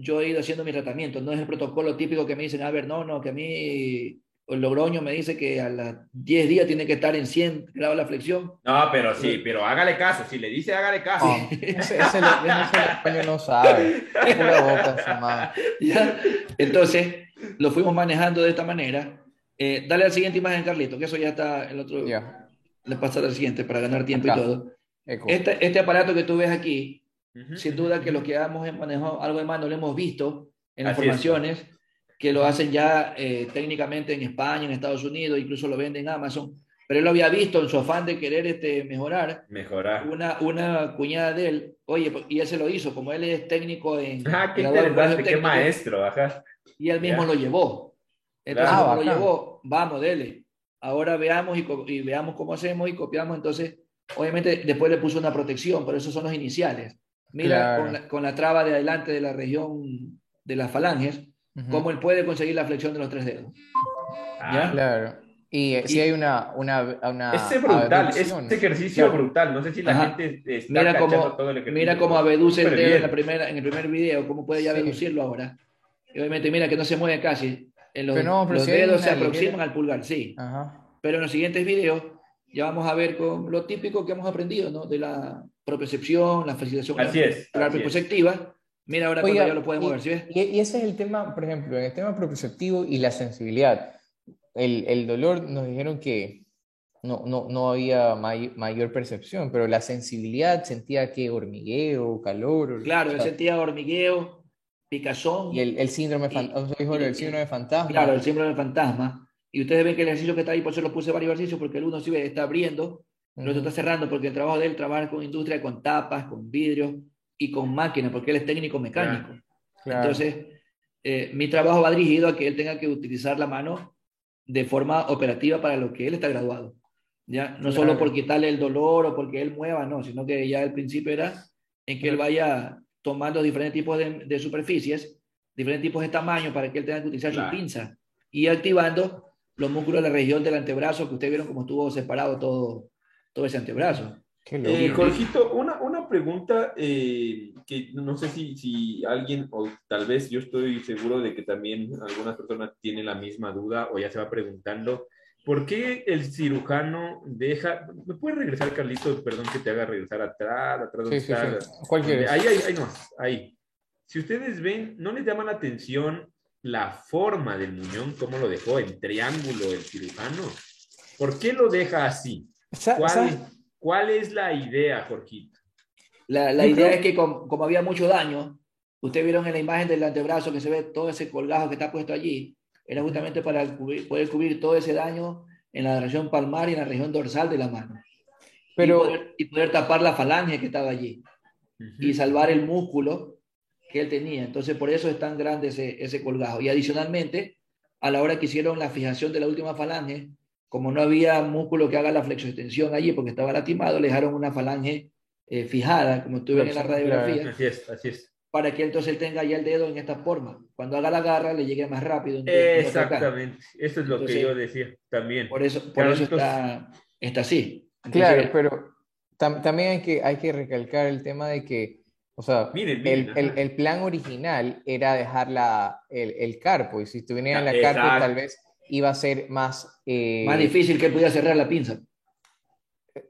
yo he ido haciendo mi tratamiento. No es el protocolo típico que me dicen, a ver, no, no, que a mí el Logroño me dice que a los 10 días tiene que estar en 100 grados la flexión. No, pero sí, pero hágale caso. Si le dice hágale caso. Ah, ese, ese, no sabe. Pura boca, su madre. ¿ya? Entonces, lo fuimos manejando de esta manera. Eh, dale a la siguiente imagen, Carlito, que eso ya está el otro. Ya. Le pasa a la siguiente para ganar tiempo Acá. y todo. Este, este aparato que tú ves aquí, Sin duda que los que hemos manejado algo de mano lo hemos visto en las Así es. formaciones, que lo hacen ya eh, técnicamente en España, en Estados Unidos, incluso lo venden en Amazon, pero él lo había visto en su afán de querer este, mejorar. Mejorar. Una, una cuñada de él, oye, y él se lo hizo, como él es técnico en... Ah, qué interesante, qué técnico, maestro, ajá. Y él mismo Ya. lo llevó. Entonces, Claro. como Ah, lo bacán. llevó, vamos, dele. Ahora veamos y, y veamos cómo hacemos y copiamos. Entonces, obviamente, después le puso una protección, pero esos son los iniciales. Mira Claro. con, la, con la traba de adelante de la región de las falanges, Ujú. cómo él puede conseguir la flexión de los tres dedos. Ah, Claro. Y eh, Y- hay una, una, una Ese es brutal, abducción. ese ejercicio Claro. brutal. No sé si la Ajá. gente está Mira cómo, todo el ejercicio. mira cómo abeduce el dedo en, la primera, en el primer video, cómo puede ya Sí. reducirlo ahora. Y obviamente, mira que no se mueve casi. En los, Pero no, pero los hay dedos se aproximan ligera- al pulgar, sí. Ajá. Pero en los siguientes videos ya vamos a ver con lo típico que hemos aprendido, ¿no? De la propriocepción, la facilitación Así es, ocular así es. perceptiva. Mira ahora Oiga, cuando ya lo puede y- mover, ¿sí ves? Y, y ese es el tema, por ejemplo, en el tema proprioceptivo y la sensibilidad. El, el dolor nos dijeron que no, no, no había may- mayor percepción, pero la sensibilidad sentía que hormigueo, calor. Claro, o él sea, sentía hormigueo, picazón. y el, el síndrome, y- fan- y- el síndrome fantasma. Claro, el síndrome del fantasma. Y ustedes ven que el ejercicio que está ahí, por eso lo puse varios ejercicios, porque el uno sí está abriendo, el otro está cerrando, porque el trabajo de él trabaja con industria, con tapas, con vidrios y con máquinas, porque él es técnico mecánico. Claro. Entonces, eh, mi trabajo va dirigido a que él tenga que utilizar la mano de forma operativa para lo que él está graduado. ¿ya? No solo Claro. por quitarle el dolor o porque él mueva, no, sino que ya el principio era en que él vaya tomando diferentes tipos de, de superficies, diferentes tipos de tamaño para que él tenga que utilizar Claro. su pinza y activando los músculos de la región del antebrazo, que ustedes vieron cómo estuvo separado todo, todo ese antebrazo. Eh, Jorgito, una, una pregunta eh, que no sé si, si alguien, o tal vez yo estoy seguro de que también algunas personas tienen la misma duda o ya se va preguntando, ¿por qué el cirujano deja, ¿me puedes regresar, Carlitos? Perdón que te haga regresar atrás, atrás donde Sí, sí, está? sí. ¿Cuál quieres? Ahí, ahí, ahí no, ahí. Si ustedes ven, ¿no les llama la atención la forma del muñón, cómo lo dejó en triángulo el cirujano? ¿Por qué lo deja así? ¿Cuál, cuál es la idea, Jorgito? La, la idea creo- es que com- como había mucho daño, ustedes vieron en la imagen del antebrazo que se ve todo ese colgajo que está puesto allí, era justamente para poder cubrir todo ese daño en la región palmar y en la región dorsal de la mano. Pero, y, poder, tapar la falange que estaba allí y salvar el músculo que él tenía. Entonces, por eso es tan grande ese, ese colgajo. Y adicionalmente, a la hora que hicieron la fijación de la última falange, como no había músculo que haga la flexoextensión allí porque estaba lastimado, le dejaron una falange eh, fijada, como tú ves en la radiografía. Así es, así es. Para que entonces él tenga ya el dedo en esta forma. Cuando haga la garra, le llegue más rápido. Exactamente. Eso es lo que yo decía también. Por eso, por eso está, está así. claro, pero también hay que, hay que recalcar el tema de que, o sea, el, el, el, plan original era dejar la, el, el carpo, y si estuviera en la carpo, tal vez iba a ser más... Eh, más difícil que pudiera cerrar la pinza.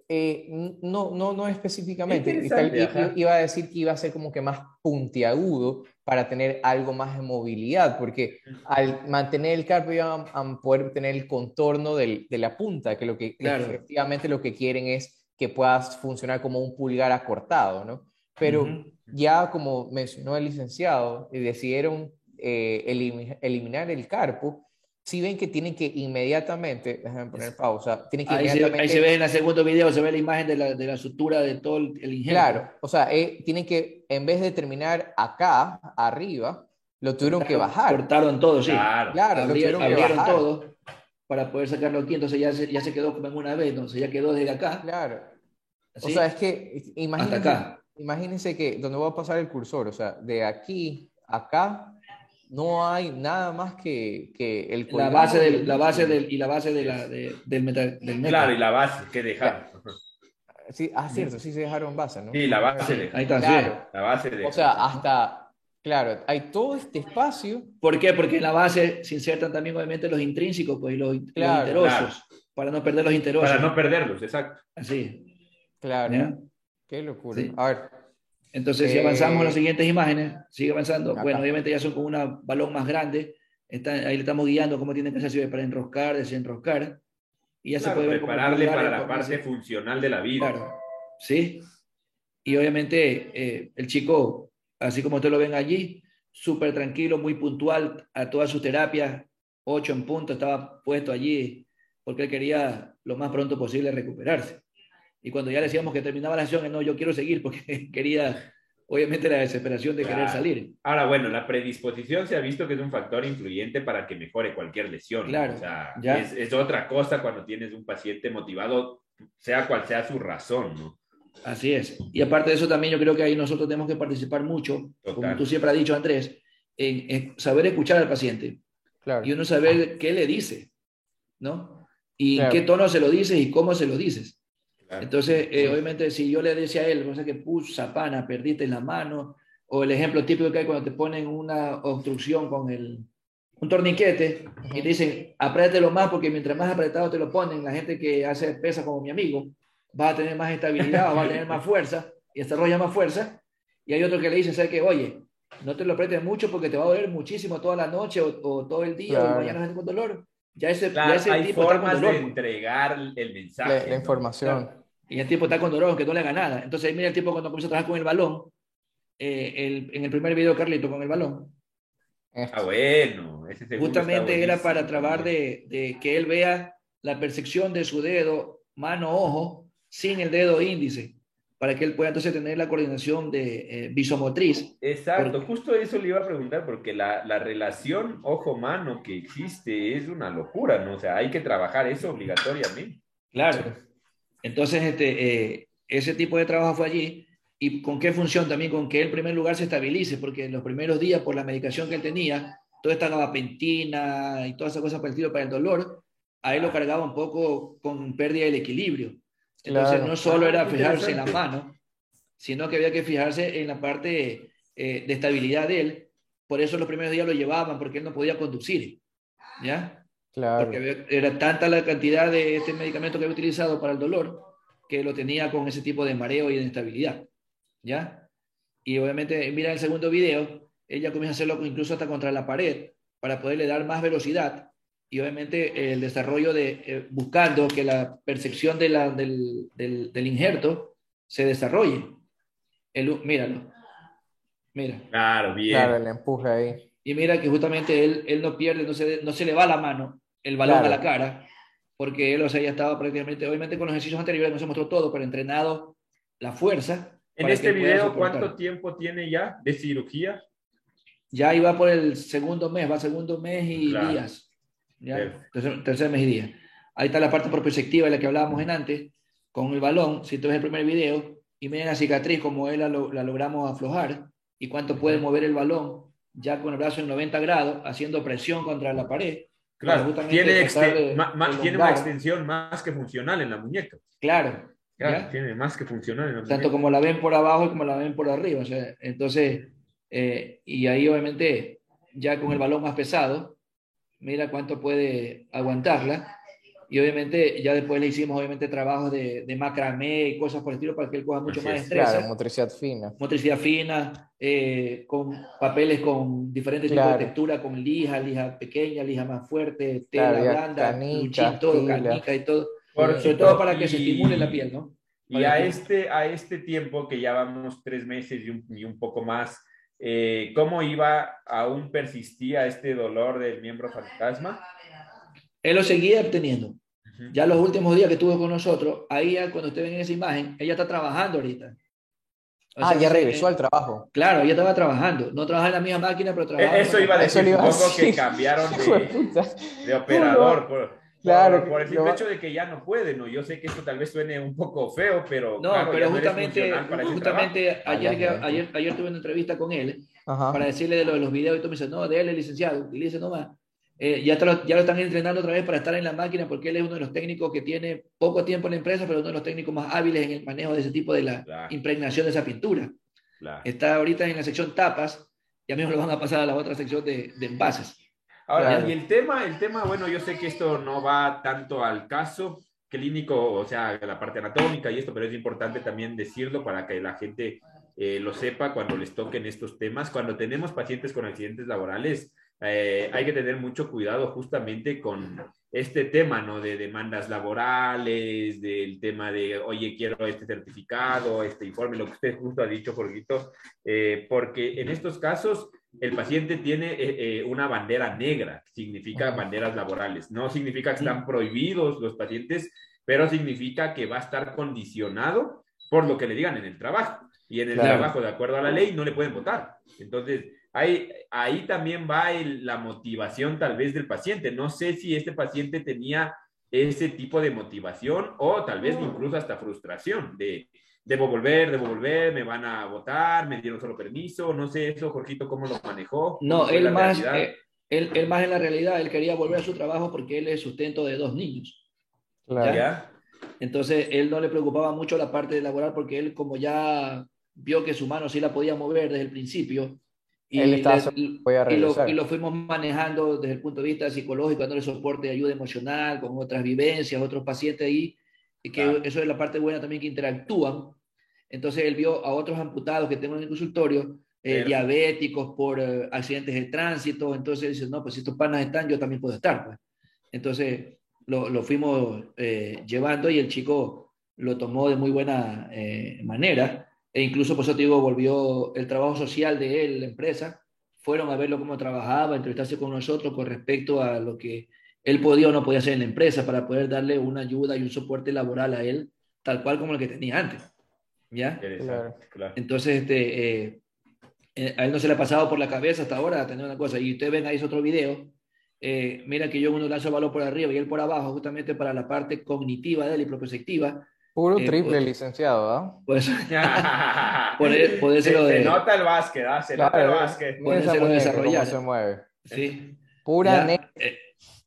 Eh, no, no, no específicamente. iba a decir que iba a ser como que más puntiagudo para tener algo más de movilidad, porque al mantener el carpo iban a poder tener el contorno del, de la punta, que lo que efectivamente lo que quieren es que puedas funcionar como un pulgar acortado, ¿no? Pero ya como mencionó el licenciado, decidieron eh, eliminar el carpo si ven que tienen que inmediatamente, déjame poner pausa, tienen que ahí inmediatamente... Se, ahí se ve en el segundo video, se ve la imagen de la, de la sutura de todo el, el Claro, o sea, eh, tienen que, en vez de terminar acá, arriba, lo tuvieron que bajar. Cortaron todo, sí. Claro, claro abrieron, abrieron todo para poder sacarlo aquí, entonces ya se, ya se quedó como en una vez, entonces ya quedó desde acá. Claro. O sea, es que imagínense, acá. imagínense que donde voy a pasar el cursor, o sea, de aquí acá no hay nada más que, que el la base del, la base del y la base de la, del, metal, del Claro, y la base que dejaron. Sí, ah, cierto, sí se dejaron base, ¿no? Sí, la base Ahí está, claro. La base de... O sea, hasta, claro, hay todo este espacio. ¿Por qué? Porque en la base se insertan también obviamente los intrínsecos, pues, y los, interosos, para no perder los interosos. Para no perderlos, exacto. Así. Claro. Qué locura. A ver, entonces, si avanzamos a las eh, siguientes imágenes, sigue avanzando. Bueno, obviamente ya son con un balón más grande. Está, ahí le estamos guiando cómo tiene que hacer para enroscar, desenroscar. Y ya se puede ver prepararle para la parte funcional de la vida. Claro, sí. Y obviamente eh, el chico, así como ustedes lo ven allí, súper tranquilo, muy puntual a todas sus terapias, ocho en punto, estaba puesto allí porque él quería lo más pronto posible recuperarse. Y cuando ya decíamos que terminaba la sesión, no, yo quiero seguir porque quería, obviamente, la desesperación de querer salir. Ahora, bueno, la predisposición se ha visto que es un factor influyente para que mejore cualquier lesión. Claro. O sea, es, es, otra cosa cuando tienes un paciente motivado, sea cual sea su razón, ¿no? Así es. Y aparte de eso, también yo creo que ahí nosotros tenemos que participar mucho, como tú siempre has dicho, Andrés, en, saber escuchar al paciente. Claro. Y uno saber qué le dice, ¿no? Y en qué tono se lo dices y cómo se lo dices. Entonces, eh, obviamente, si yo le decía a él, o sea, que pusa pana, perdiste la mano, o el ejemplo típico que hay cuando te ponen una obstrucción con el, un torniquete y te dicen, apriételo más porque mientras más apretado te lo ponen, la gente que hace pesa como mi amigo, va a tener más estabilidad, va a tener más fuerza y desarrolla más fuerza. Y hay otro que le dice, ¿sabes qué? Oye, no te lo apretes mucho porque te va a doler muchísimo toda la noche o, todo el día o mañana con dolor. Ya ese, ya ese hay formas de entregar el mensaje. La, información. Y el tipo está con dolor, que no le haga nada. Entonces, mira el tipo cuando comienza a trabajar con el balón, eh, el, en el primer video, Carlito, con el balón. Ah, bueno. Justamente era para trabar de, de, que él vea la percepción de su dedo, mano, ojo, sin el dedo índice, para que él pueda entonces tener la coordinación de eh, visomotriz. Exacto, justo eso le iba a preguntar, porque la, la relación ojo-mano que existe es una locura, ¿no? O sea, hay que trabajar eso obligatoriamente. Claro. Entonces, este, eh, ese tipo de trabajo fue allí. ¿Y con qué función? También con que él en primer lugar se estabilice, porque en los primeros días, por la medicación que él tenía, toda esta gabapentina y todas esas cosas para el tiro para el dolor, a él lo cargaba un poco con pérdida del equilibrio. Entonces, no solo era fijarse en la mano, sino que había que fijarse en la parte eh, de estabilidad de él. Por eso los primeros días lo llevaban, porque él no podía conducir. ¿Ya? Porque era tanta la cantidad de este medicamento que había utilizado para el dolor que lo tenía con ese tipo de mareo y de inestabilidad. ¿Ya? Y obviamente, mira el segundo video, ella comienza a hacerlo incluso hasta contra la pared para poderle dar más velocidad y obviamente el desarrollo de eh, buscando que la percepción de la, del, del, injerto se desarrolle. El, míralo. Mira. Claro, bien. Claro, el empuje ahí. Y y mira que justamente él, él no pierde, no se, no se le va la mano, el balón a la cara, porque él, o sea, ya estaba prácticamente, obviamente con los ejercicios anteriores no se mostró todo, pero entrenado la fuerza. En este video, ¿cuánto tiempo tiene ya de cirugía? Ya iba por el segundo mes, va segundo mes y días. Ya, tercer, mes y días. Ahí está la parte proprioceptiva de la que hablábamos en antes, con el balón. Si tú ves el primer video y miren la cicatriz, como él la, la logramos aflojar y cuánto puede mover el balón ya con el brazo en 90 grados, haciendo presión contra la pared. Claro, tiene, tiene una extensión más que funcional en la muñeca. Claro. tiene más que funcional en la Tanto como la ven por abajo como la ven por arriba. O sea, entonces, eh, y ahí obviamente, ya con el balón más pesado, mira cuánto puede aguantarla y obviamente ya después le hicimos obviamente trabajos de, de macramé y cosas por el estilo para que él coja mucho más estrés. Claro, motricidad fina. Motricidad fina, eh, con papeles con diferentes tipos de textura, con lija, lija pequeña, lija más fuerte, tela blanda, canica, todo, canica y todo. sobre todo para que se estimule la piel, ¿no? y a este, a este tiempo, que ya vamos tres meses y un, y un poco más, eh, ¿cómo iba, aún persistía este dolor del miembro fantasma? Él lo seguía obteniendo. Ya los últimos días que estuvo con nosotros, ahí cuando usted ven esa imagen, ella está trabajando ahorita. ah, ya regresó al trabajo. Claro, ella estaba trabajando. No trabajaba en la misma máquina, pero trabajaba. Eso iba a decir, supongo que cambiaron de, operador. Por, claro. Por, el simple hecho de que ya no puede, ¿no? Yo sé que esto tal vez suene un poco feo, pero. No, pero justamente, justamente ayer, ayer, ayer, tuve una entrevista con él para decirle de, lo, de los videos y tú me dices, no, de él, licenciado. Y le dice, no más eh, ya, lo, ya lo están entrenando otra vez para estar en la máquina porque él es uno de los técnicos que tiene poco tiempo en la empresa, pero uno de los técnicos más hábiles en el manejo de ese tipo de la impregnación de esa pintura. Está ahorita en la sección tapas, ya mismo lo van a pasar a la otra sección de, de envases. Ahora, y el tema, el tema, bueno, yo sé que esto no va tanto al caso clínico, o sea, la parte anatómica y esto, pero es importante también decirlo para que la gente eh, lo sepa cuando les toquen estos temas. Cuando tenemos pacientes con accidentes laborales, eh, hay que tener mucho cuidado justamente con este tema, ¿no? De demandas laborales, del tema de, oye, quiero este certificado, este informe, lo que usted justo ha dicho, Jorgito, eh, porque en estos casos el paciente tiene eh, una bandera negra, significa banderas laborales. No significa que están prohibidos los pacientes, pero significa que va a estar condicionado por lo que le digan en el trabajo. Y en el trabajo, de acuerdo a la ley, no le pueden votar. Entonces, ahí, ahí también va la motivación tal vez del paciente. No sé si este paciente tenía ese tipo de motivación o tal vez incluso hasta frustración de debo volver, debo volver, me van a votar, me dieron solo permiso, no sé eso, Jorgito, cómo lo manejó. No, él más, eh, él, más en la realidad, él quería volver a su trabajo porque él es sustento de dos niños. Claro. Entonces, él no le preocupaba mucho la parte laboral porque él como ya vio que su mano sí la podía mover desde el principio, y, Él y, lo, fuimos manejando desde el punto de vista psicológico, dándole soporte y ayuda emocional con otras vivencias, otros pacientes ahí, que eso es la parte buena también que interactúan. Entonces él vio a otros amputados que tengo en el consultorio, eh, diabéticos por eh, accidentes de tránsito, entonces dice, no, pues si estos panas están, yo también puedo estar. Pues. Entonces lo, lo fuimos eh, llevando y el chico lo tomó de muy buena manera e incluso, por eso te digo, volvió el trabajo social de él, la empresa, fueron a verlo cómo trabajaba, entrevistarse con nosotros con respecto a lo que él podía o no podía hacer en la empresa para poder darle una ayuda y un soporte laboral a él, tal cual como el que tenía antes. ¿Ya? Entonces, este, eh, eh, a él no se le ha pasado por la cabeza hasta ahora tener una cosa. Y ustedes ven ahí otro video. Eh, mira que yo uno lanzo el balón por arriba y él por abajo, justamente para la parte cognitiva de él y propioceptiva Puro eh, triple licenciado, ¿ah? Pues, puede, se, se nota el básquet, ¿ah? Se nota el básquet. Puede ser desarrollar. se mueve. Sí. Pura eh,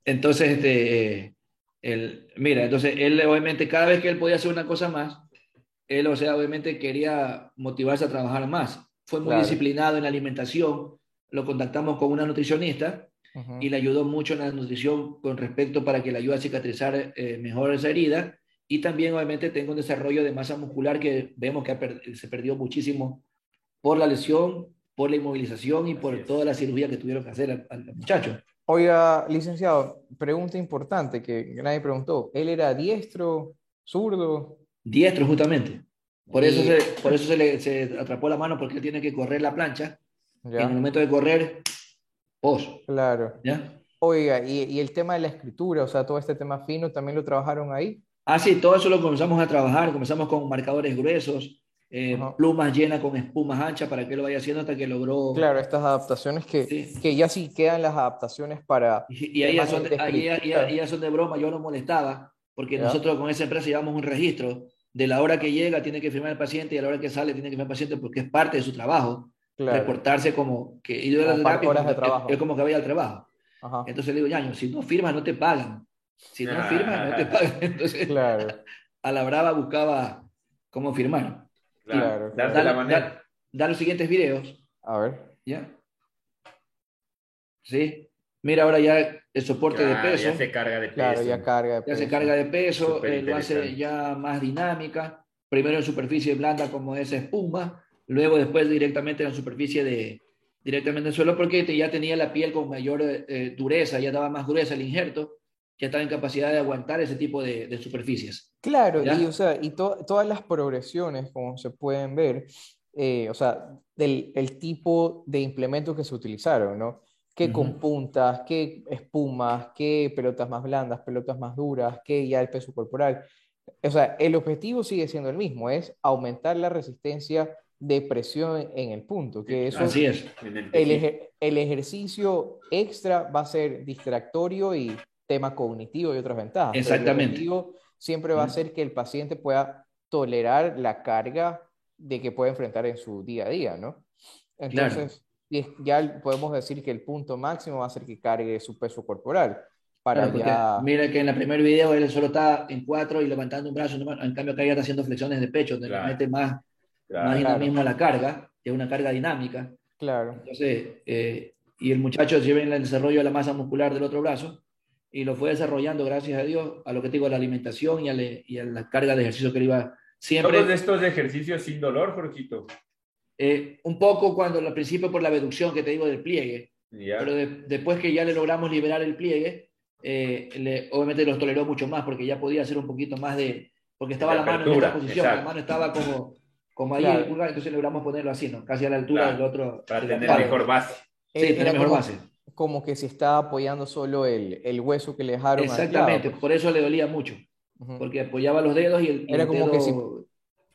Entonces, este, eh, el, mira, entonces él obviamente cada vez que él podía hacer una cosa más, él, o sea, obviamente quería motivarse a trabajar más. Fue muy disciplinado en la alimentación, lo contactamos con una nutricionista y le ayudó mucho en la nutrición con respecto para que le ayude a cicatrizar mejor esa herida y también, obviamente, tengo un desarrollo de masa muscular que vemos que se perdió muchísimo por la lesión, por la inmovilización y por toda la cirugía que tuvieron que hacer al, muchacho. Oiga, licenciado, pregunta importante que nadie preguntó. ¿Él era diestro, zurdo? Diestro, justamente. Por eso, se, por eso se le se atrapó la mano, porque él tiene que correr la plancha. En el momento de correr, pos. Claro. ¿Ya? Oiga, y, y el tema de la escritura, o sea, todo este tema fino, ¿también lo trabajaron ahí? Ah, sí, todo eso lo comenzamos a trabajar, comenzamos con marcadores gruesos, eh, plumas llenas con espumas anchas para que lo vaya haciendo hasta que logró... Claro, estas adaptaciones que, Sí. que ya sí quedan las adaptaciones para... Y, y ahí, ya son, de ahí ya- escritura. ya- ya son de broma, yo no molestaba, porque nosotros con esa empresa llevamos un registro de la hora que llega tiene que firmar el paciente y a la hora que sale tiene que firmar el paciente porque es parte de su trabajo, Claro. reportarse como que y yo era Como terapia, par- horas de es- trabajo. Es, como que vaya al trabajo. Ajá. Entonces le digo, Yaño, si no firmas no te pagan. Si no Ah. firmas no te pagan. Entonces Claro. a la brava buscaba cómo firmar. Claro, Darte claro. la Dar, manera. dar los siguientes videos. A ver. ¿Ya? ¿Sí? Mira ahora ya el soporte Claro, de peso. Ya se carga de peso. Claro, ya carga de Ya se peso. carga de peso, eh, lo hace ya más dinámica. Primero en superficie blanda como esa espuma, luego después directamente en la superficie de directamente en el suelo porque te- ya tenía la piel con mayor eh, dureza, ya daba más dureza el injerto, ya estaba en capacidad de aguantar ese tipo de, de superficies. Claro, ¿Ya? y, o sea, y to- todas las progresiones, como se pueden ver, eh, o sea, del el tipo de implementos que se utilizaron, ¿no? Que con Ujú. puntas, que espumas, que pelotas más blandas, pelotas más duras, que ya el peso corporal. O sea, el objetivo sigue siendo el mismo, es aumentar la resistencia de presión en el punto, que eso, Así es. El el ejercicio extra va a ser distractorio y tema cognitivo y otras ventajas. pero el Exactamente. objetivo siempre va a Ujú. ser que el paciente pueda tolerar la carga de que puede enfrentar en su día a día, ¿no? Entonces, es- ya podemos decir que el punto máximo va a ser que cargue su peso corporal para Claro, ya... Mira que en el primer video él solo está en cuatro y levantando un brazo, en cambio acá ya está haciendo flexiones de pecho, donde le Claro. mete más, Claro. más Claro. dinamismo a la carga, que es una carga dinámica. Claro, Entonces, eh, y el muchacho lleva en el desarrollo de la masa muscular del otro brazo y lo fue desarrollando, gracias a Dios, a lo que te digo, a la alimentación y a, le- y a la carga de ejercicio que él iba siempre. Todos estos ejercicios sin dolor, Jorgito. eh, un poco cuando al principio por la reducción que te digo del pliegue, Ya. pero de- después que ya le logramos liberar el pliegue, eh, le- obviamente los toleró mucho más porque ya podía hacer un poquito más de, porque estaba De la mano en esta posición, exacto. la mano estaba como, como ahí Claro. el pulgar, entonces logramos ponerlo así, ¿no? Casi a la altura Claro, del otro. Para la tener mejor base. Sí, Eh, tener mejor como, base. Como que si estaba apoyando solo el, el hueso que le dejaron Exactamente, pues. por eso le dolía mucho, Ujú. porque apoyaba los dedos y el, Era el como dedo, que si-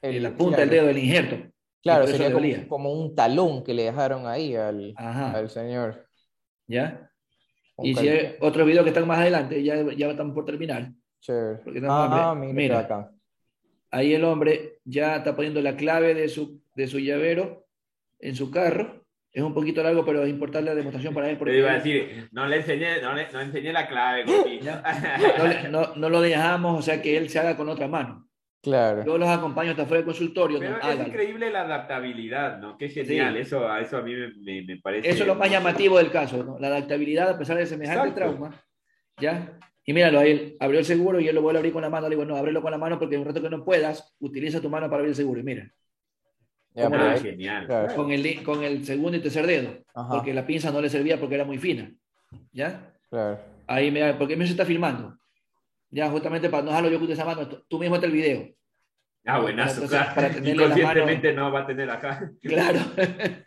El- la punta claro. del dedo del injerto. Claro, sería le como, dolía. como un talón que le dejaron ahí al, al señor. ¿ya? Un Y si hay otros videos que están más adelante, ya, ya estamos por terminar. No, Ah, hombre, mira, mira. bacán. Ahí el hombre ya está poniendo la clave de su, de su llavero en su carro. Es un poquito largo, pero es importante la demostración para él. Te Porque iba a decir, no le enseñé, no le, no enseñé la clave, no, no- no lo dejamos, o sea, que él se haga con otra mano. Claro. Yo los acompaño hasta fuera del consultorio. Pero es Hágalo. increíble la adaptabilidad, ¿no? Qué genial. Sí. Eso, a eso a mí me, me- me parece. Eso es lo más llamativo del caso, ¿no? La adaptabilidad a pesar de semejante Exacto. trauma. ¿Ya? Y míralo, ahí él abrió el seguro y él lo vuelve a abrir con la mano. Le digo, no, ábrelo con la mano porque en un rato que no puedas, utiliza tu mano para abrir el seguro. Y mira, Ya, ¿Cómo pero Ah, genial. con el, con el segundo y tercer dedo, Ajá, porque la pinza no le servía porque era muy fina. ¿Ya? claro. Ahí me, porque me se está filmando. Ya, justamente para no dejarlo yo con esa mano, tú- mismo está el video. Ah, buenazo, Entonces, claro. para Inconscientemente no va a tener acá. Claro.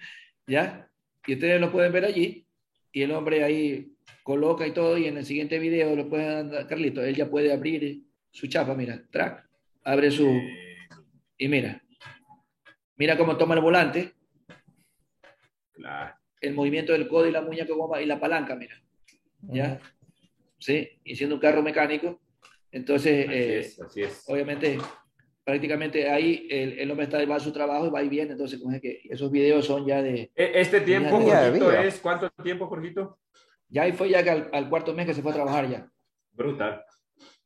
¿Ya? Y ustedes lo pueden ver allí. Y el hombre ahí coloca y todo. Y en el siguiente video lo pueden dar, Carlito. Él ya puede abrir su chapa. Mira, track. Abre su. Y mira. Mira cómo toma el volante. Claro. El movimiento del codo y la muñeca y la palanca. Mira. ¿Ya? Sí. Y siendo un carro mecánico. Entonces, Así eh, es, así es. obviamente, prácticamente ahí el, el hombre está, va a su trabajo y va y viene. Entonces, como es que esos videos son ya de. E- Este tiempo, Jorgito, vida. es ¿cuánto tiempo, Jorgito? Ya ahí fue ya que al, al cuarto mes que se fue a trabajar ya. Brutal,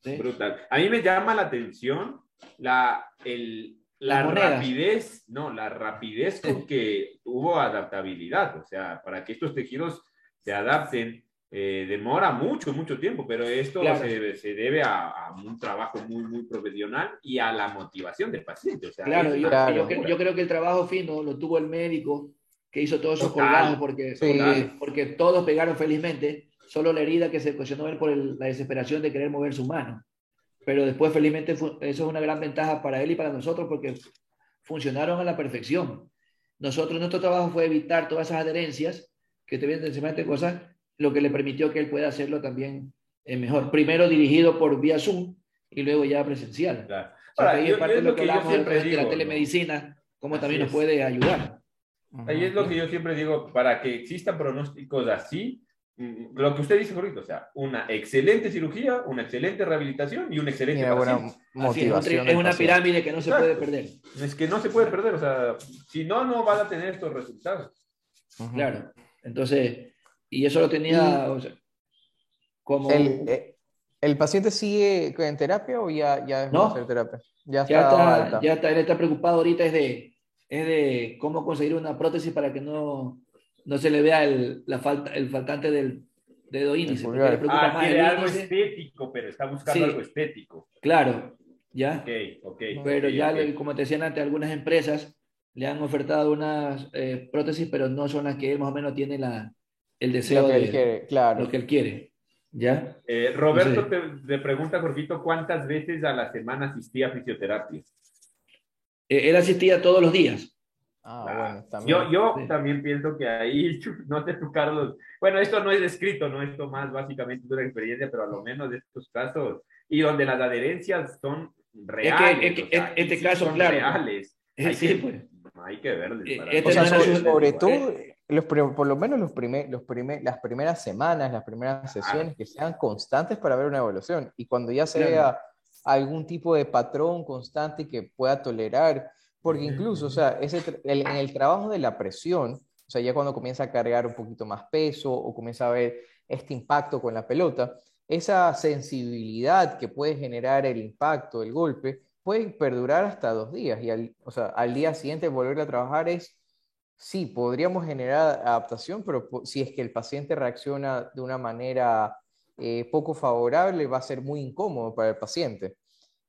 ¿sí? brutal. A mí me llama la atención la, el, la rapidez, no, la rapidez con que hubo adaptabilidad. O sea, para que estos tejidos se adapten, eh, demora mucho, mucho tiempo, pero esto Claro. se, se debe a, a un trabajo muy, muy profesional y a la motivación del paciente. O sea, Claro, yo, Claro. yo locura. cre- yo creo que el trabajo fino lo tuvo el médico que hizo todos esos colgados porque, Sí. porque, porque todos pegaron felizmente, solo la herida que se ocasionó él por el- la desesperación de querer mover su mano. Pero después felizmente eso es una gran ventaja para él y para nosotros porque funcionaron a la perfección. Nosotros, nuestro trabajo fue evitar todas esas adherencias que te vienen semejante cosas, lo que le permitió que él pueda hacerlo también eh, mejor. Primero dirigido por vía Zoom y luego ya presencial. Claro. O sea, Ahora, ahí yo- es parte yo de es lo que hablamos siempre de la digo, telemedicina, cómo también nos es. puede ayudar. Ahí es lo que yo siempre digo, para que existan pronósticos así, lo que usted dice, Jorito, o sea, una excelente cirugía, una excelente rehabilitación y un Y excelente buena motivación. es una pirámide que no se Exacto. puede perder. Es que no se puede perder, o sea, si no, no van a tener estos resultados. Claro. Entonces, y eso lo tenía o sea, como... ¿El, eh, ¿El paciente sigue en terapia o ya, ya No. de hacer terapia? Ya está, ya está, alta. ya está, él está preocupado ahorita es de, es de cómo conseguir una prótesis para que no, no se le vea el, la falta, el faltante del dedo índice. porque pulgar. le preocupa Ah, más quiere el algo índice. estético, pero está buscando Sí. algo estético. Claro, ya. Ok, ok. Pero ya, le- como te decían antes, algunas empresas le han ofertado unas eh, prótesis, pero no son las que él más o menos tiene la, el deseo Lo que de él quiere, claro. lo que él quiere. ¿Ya? Eh, Roberto Sí. te, te pregunta, Jorgito, ¿cuántas veces a la semana asistía a fisioterapia? Eh, él asistía todos los días. Ah, Ah, bueno, también. Yo, yo Sí. también pienso que ahí no te tocaron los... Bueno, esto no es escrito, ¿no? Esto más básicamente es una experiencia, pero a lo menos de estos casos, y donde las adherencias son reales. es que o sea, este aquí sí caso, son claro. reales. Eh, Hay sí, que, pues. hay que verles. Eh, para- este O sea, sobre, es- sobre eh, todo, los, por lo menos los primer, los primer, las primeras semanas, las primeras sesiones, que sean constantes para ver una evolución. Y cuando ya se Claro. vea algún tipo de patrón constante que pueda tolerar, porque incluso, o sea, ese, el- en el trabajo de la presión, o sea, ya cuando comienza a cargar un poquito más peso o comienza a ver este impacto con la pelota, esa sensibilidad que puede generar el impacto, el golpe, puede perdurar hasta dos días. Y al, o sea, al día siguiente volver a trabajar es, sí, podríamos generar adaptación, pero si es que el paciente reacciona de una manera eh, poco favorable, va a ser muy incómodo para el paciente.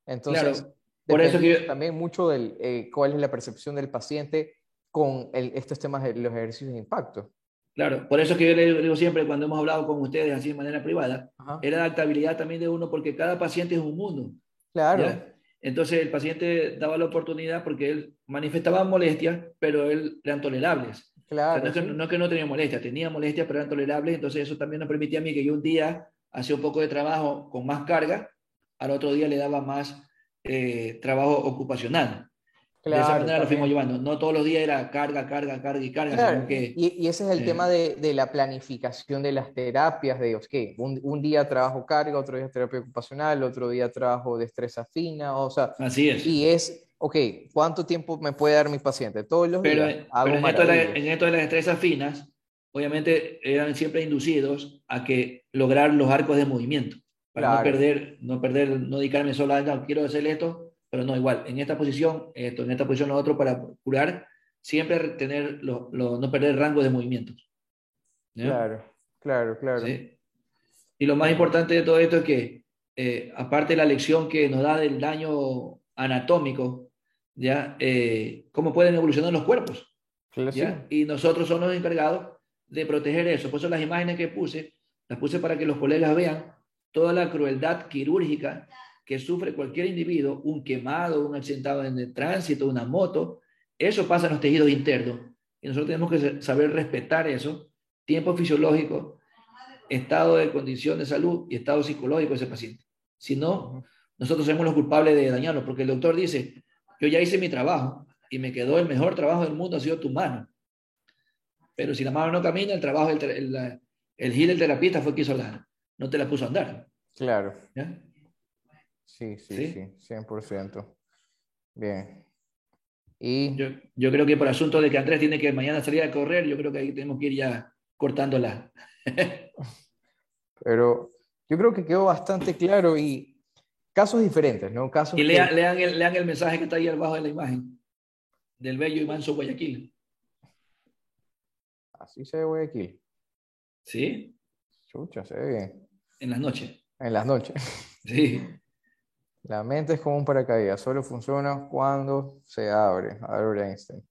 Entonces, Claro, por eso que yo- también mucho del eh, cuál es la percepción del paciente con el- estos temas de los ejercicios de impacto. Claro, por eso que yo le digo siempre cuando hemos hablado con ustedes así de manera privada, Ajá. era adaptabilidad también de uno porque cada paciente es un mundo. Claro, ¿ya? Entonces el paciente daba la oportunidad porque él manifestaba molestias, pero él eran tolerables. O sea, claro. no, es que, sí. no es que no tenía molestias, tenía molestias, pero eran tolerables. Entonces eso también me permitía a mí que yo un día hacía un poco de trabajo con más carga, al otro día le daba más eh, trabajo ocupacional. de esa Claro, manera lo fuimos también. llevando. No todos los días era carga, carga, carga y carga, Claro, sino que... y, y ese es el eh, tema de, de la planificación de las terapias, de, ok, un, un día trabajo carga, otro día terapia ocupacional, otro día trabajo destreza fina, o sea, Así es. y es, ok, ¿cuánto tiempo me puede dar mi paciente? Todos los Pero, días. pero en, esto la- en esto de las destrezas finas, obviamente eran siempre inducidos a que lograr los arcos de movimiento, para no perder, no perder, no dedicarme solo a, no, quiero hacer esto, pero no, igual, en esta posición, esto, en esta posición, lo otro, para curar, siempre tener, lo, lo- no perder rango de movimientos. Claro, claro, claro. ¿sí? Y lo más importante de todo esto es que, eh, aparte de la lección que nos da del daño anatómico, ¿ya? Eh, cómo pueden evolucionar los cuerpos. Claro, sí. ¿ya? Y nosotros somos los encargados de proteger eso. Por eso las imágenes que puse, las puse para que los colegas vean toda la crueldad quirúrgica que sufre cualquier individuo, un quemado, un accidentado en el tránsito, una moto. Eso pasa en los tejidos internos. Y nosotros tenemos que saber respetar eso, tiempo fisiológico, estado de condición de salud y estado psicológico de ese paciente. Si no, nosotros somos los culpables de dañarlo, porque el doctor dice, yo ya hice mi trabajo y me quedó el mejor trabajo del mundo, ha sido tu mano. Pero si la mano no camina, el trabajo, el, el, el gil del terapista fue que hizo la, no te la puso a andar. Claro, ¿ya? sí, sí, ¿Sí? sí, 100%. Bien. Y Yo, yo creo que por asunto de que Andrés tiene que mañana salir a correr, yo creo que ahí tenemos que ir ya cortándola. Pero yo creo que quedó bastante claro y casos diferentes, ¿no? Casos Y que- lean, lean, el, lean el mensaje que está ahí abajo de la imagen del bello y manso Guayaquil. Así se ve Guayaquil. ¿Sí? Chucha, se ve bien. En las noches. En las noches. Sí. La mente es como un paracaídas, solo funciona cuando se abre. Albert Einstein.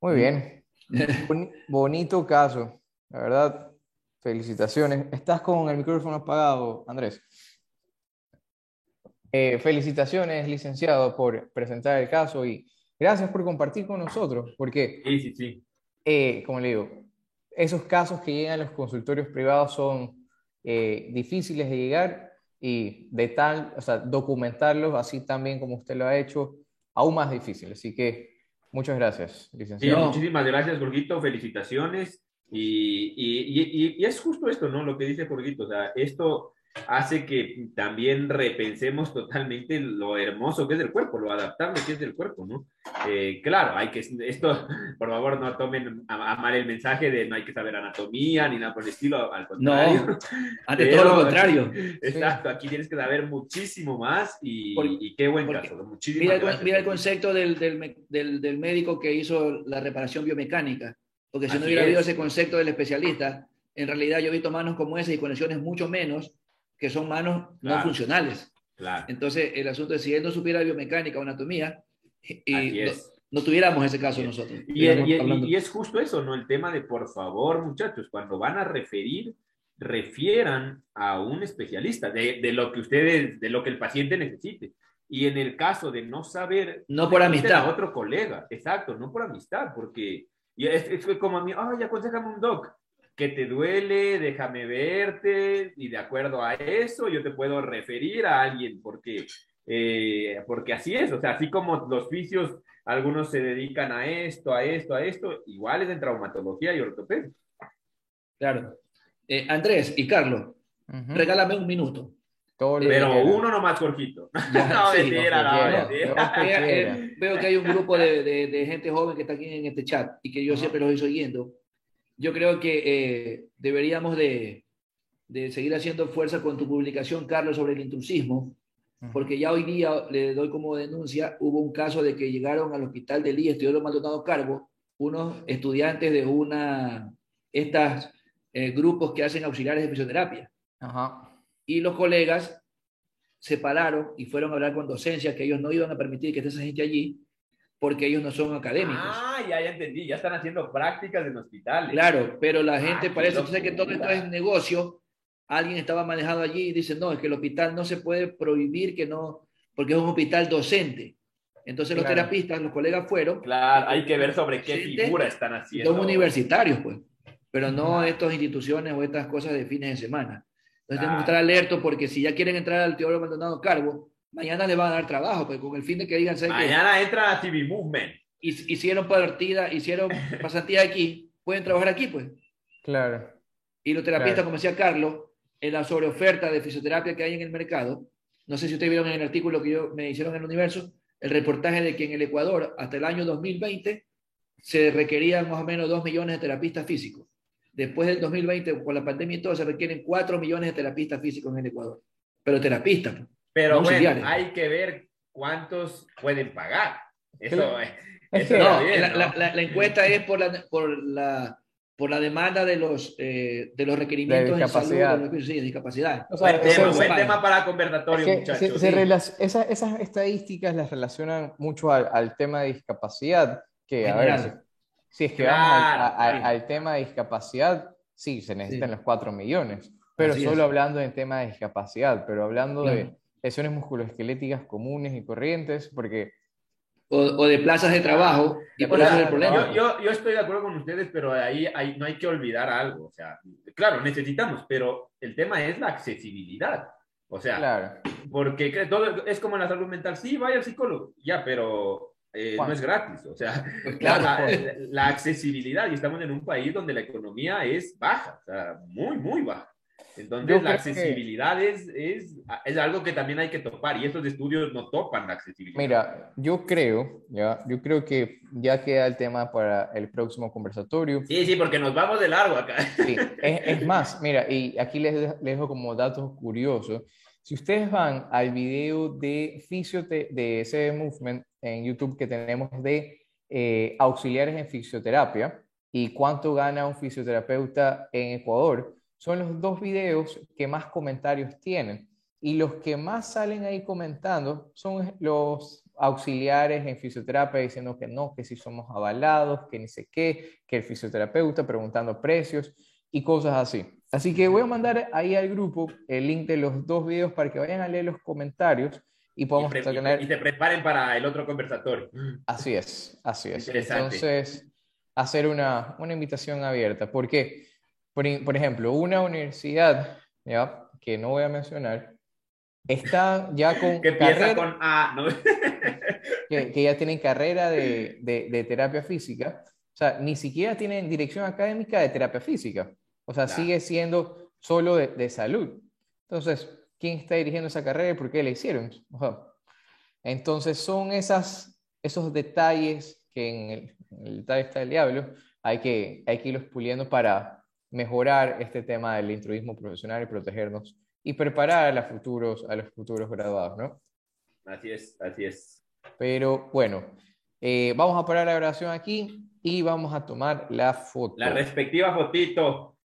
Muy bien. Boni- bonito caso. La verdad, felicitaciones. Estás con el micrófono apagado, Andrés. Eh, felicitaciones, licenciado, por presentar el caso y gracias por compartir con nosotros, porque Sí, sí, sí. eh, como le digo, esos casos que llegan a los consultorios privados son eh, difíciles de llegar y de tal, o sea, documentarlos así también como usted lo ha hecho, aún más difícil. Así que muchas gracias, licenciado. muchísimas gracias, Jorgito. Felicitaciones. Y, y, y, es justo esto, ¿no? Lo que dice Jorgito. O sea, esto hace que también repensemos totalmente lo hermoso que es el cuerpo, lo adaptable que es del cuerpo, ¿no? Eh, claro, hay que, esto, por favor, no tomen a, mal el mensaje de no hay que saber anatomía ni nada por el estilo, al contrario. No, ante todo lo contrario. Exacto, aquí tienes que saber muchísimo más y, qué buen caso. Mira, mira, el concepto del, del, del, del, médico que hizo la reparación biomecánica, porque si no hubiera habido ese concepto del especialista, en realidad yo he visto manos como esas y conexiones mucho menos que son manos no funcionales. Entonces, el asunto es si él no supiera biomecánica o anatomía, y no, tuviéramos ese caso nosotros. Y, y, es justo eso, ¿no? El tema de, por favor, muchachos, cuando van a referir, refieran a un especialista de, de lo que ustedes, de lo que el paciente necesite. Y en el caso de no saber... No por amistad. A otro colega, exacto, no por amistad, porque y es, es como a mí, ay, aconsejame un doc que te duele, déjame verte, y de acuerdo a eso yo te puedo referir a alguien, porque, eh, porque así es, o sea, así como los fisios, algunos se dedican a esto, a esto, a esto, igual es en traumatología y ortopedia. Claro. Eh, Andrés y Carlos, regálame un minuto. Pero uno nomás, Jorgito. no, Veo que hay un grupo de, de, gente joven que está aquí en este chat y que yo siempre los estoy oyendo yo creo que eh, deberíamos de, de, seguir haciendo fuerza con tu publicación, Carlos, sobre el intrusismo, porque ya hoy día le doy como denuncia, hubo un caso de que llegaron al hospital del IE, estuvieron Maldonado Cargo, unos estudiantes de una, estas eh, grupos que hacen auxiliares de fisioterapia. Y los colegas se pararon y fueron a hablar con docencia que ellos no iban a permitir que esté esa gente allí porque ellos no son académicos. Ah, ya, ya entendí, ya están haciendo prácticas en hospitales. Claro, pero la gente ah, parece que todo esto es negocio. Alguien estaba manejado allí y dice, no, es que el hospital no se puede prohibir que no, porque es un hospital docente. Entonces los terapistas, los colegas fueron. Claro, hay que ver sobre qué figura están haciendo. Son universitarios, pues, pero no estas instituciones o estas cosas de fines de semana. Entonces tenemos que estar alertos porque si ya quieren entrar al teórico abandonado cargo, mañana le van a dar trabajo, pues con el fin de que digan... Mañana entra a TV Movement. Hicieron partida, hicieron pasantía aquí, pueden trabajar aquí, pues. Claro. Y los terapistas, como decía Carlos, en la sobreoferta de fisioterapia que hay en el mercado, no sé si ustedes vieron en el artículo que yo, me hicieron en el Universo, el reportaje de que en el Ecuador, hasta el año 2020, se requerían más o menos 2 millones de terapistas físicos. Después del 2020, con la pandemia y todo, se requieren 4 millones de terapistas físicos en el Ecuador. Pero terapistas. Pero bueno, hay que ver cuántos pueden pagar. Eso, es, no, la, encuesta es por la, por la, por la demanda de los, eh, de los requerimientos de discapacidad. salud, sí, de discapacidad. O sea, buen, tema, buen tema, para conversatorio, muchachos. esas, esas, estadísticas las relacionan mucho al, al tema de discapacidad, que a ver, si, es que vamos al, al, tema de discapacidad, sí, se necesitan los 4 millones, pero solo hablando del tema de discapacidad, pero hablando de lesiones musculoesqueléticas comunes y corrientes, porque... O, de plazas de trabajo, y por eso es el problema. Yo, yo, estoy de acuerdo con ustedes, pero ahí hay, no hay que olvidar algo. O sea, claro, necesitamos, pero el tema es la accesibilidad. O sea, claro. porque todo es como en la salud mental. Sí, vaya al psicólogo, ya, pero eh, no es gratis. O sea, pues claro, la, la, accesibilidad, y estamos en un país donde la economía es baja, o sea, muy, muy baja. Entonces, la accesibilidad es, es, es, algo que también hay que topar y estos estudios no topan la accesibilidad. Mira, yo creo, ya, yo creo que ya queda el tema para el próximo conversatorio. Sí, sí, porque nos vamos de largo acá. Sí, es, es más, mira, y aquí les, les, dejo como datos curiosos. Si ustedes van al video de fisiote de ese movement en YouTube que tenemos de eh, auxiliares en fisioterapia y cuánto gana un fisioterapeuta en Ecuador, son los dos videos que más comentarios tienen. Y los que más salen ahí comentando son los auxiliares en fisioterapia diciendo que no, que si somos avalados, que ni sé qué, que el fisioterapeuta preguntando precios y cosas así. Así que voy a mandar ahí al grupo el link de los dos videos para que vayan a leer los comentarios y podamos y, tener... y te preparen para el otro conversatorio. Así es, así es. Entonces, hacer una, una invitación abierta. Porque, por, por ejemplo, una universidad, ¿ya? que no voy a mencionar, está ya con... que empieza con A, ¿no? que, ya tienen carrera de, de, terapia física. O sea, ni siquiera tienen dirección académica de terapia física. O sea, sigue siendo solo de, de, salud. Entonces, ¿quién está dirigiendo esa carrera y por qué la hicieron? Entonces, son esas, esos detalles que en el, el, detalle está el diablo, hay que, hay que irlos puliendo para mejorar este tema del intrudismo profesional y protegernos y preparar a los futuros, a los futuros graduados, ¿no? Así es, así es. Pero bueno, eh, vamos a parar la grabación aquí y vamos a tomar la foto. La respectiva fotito.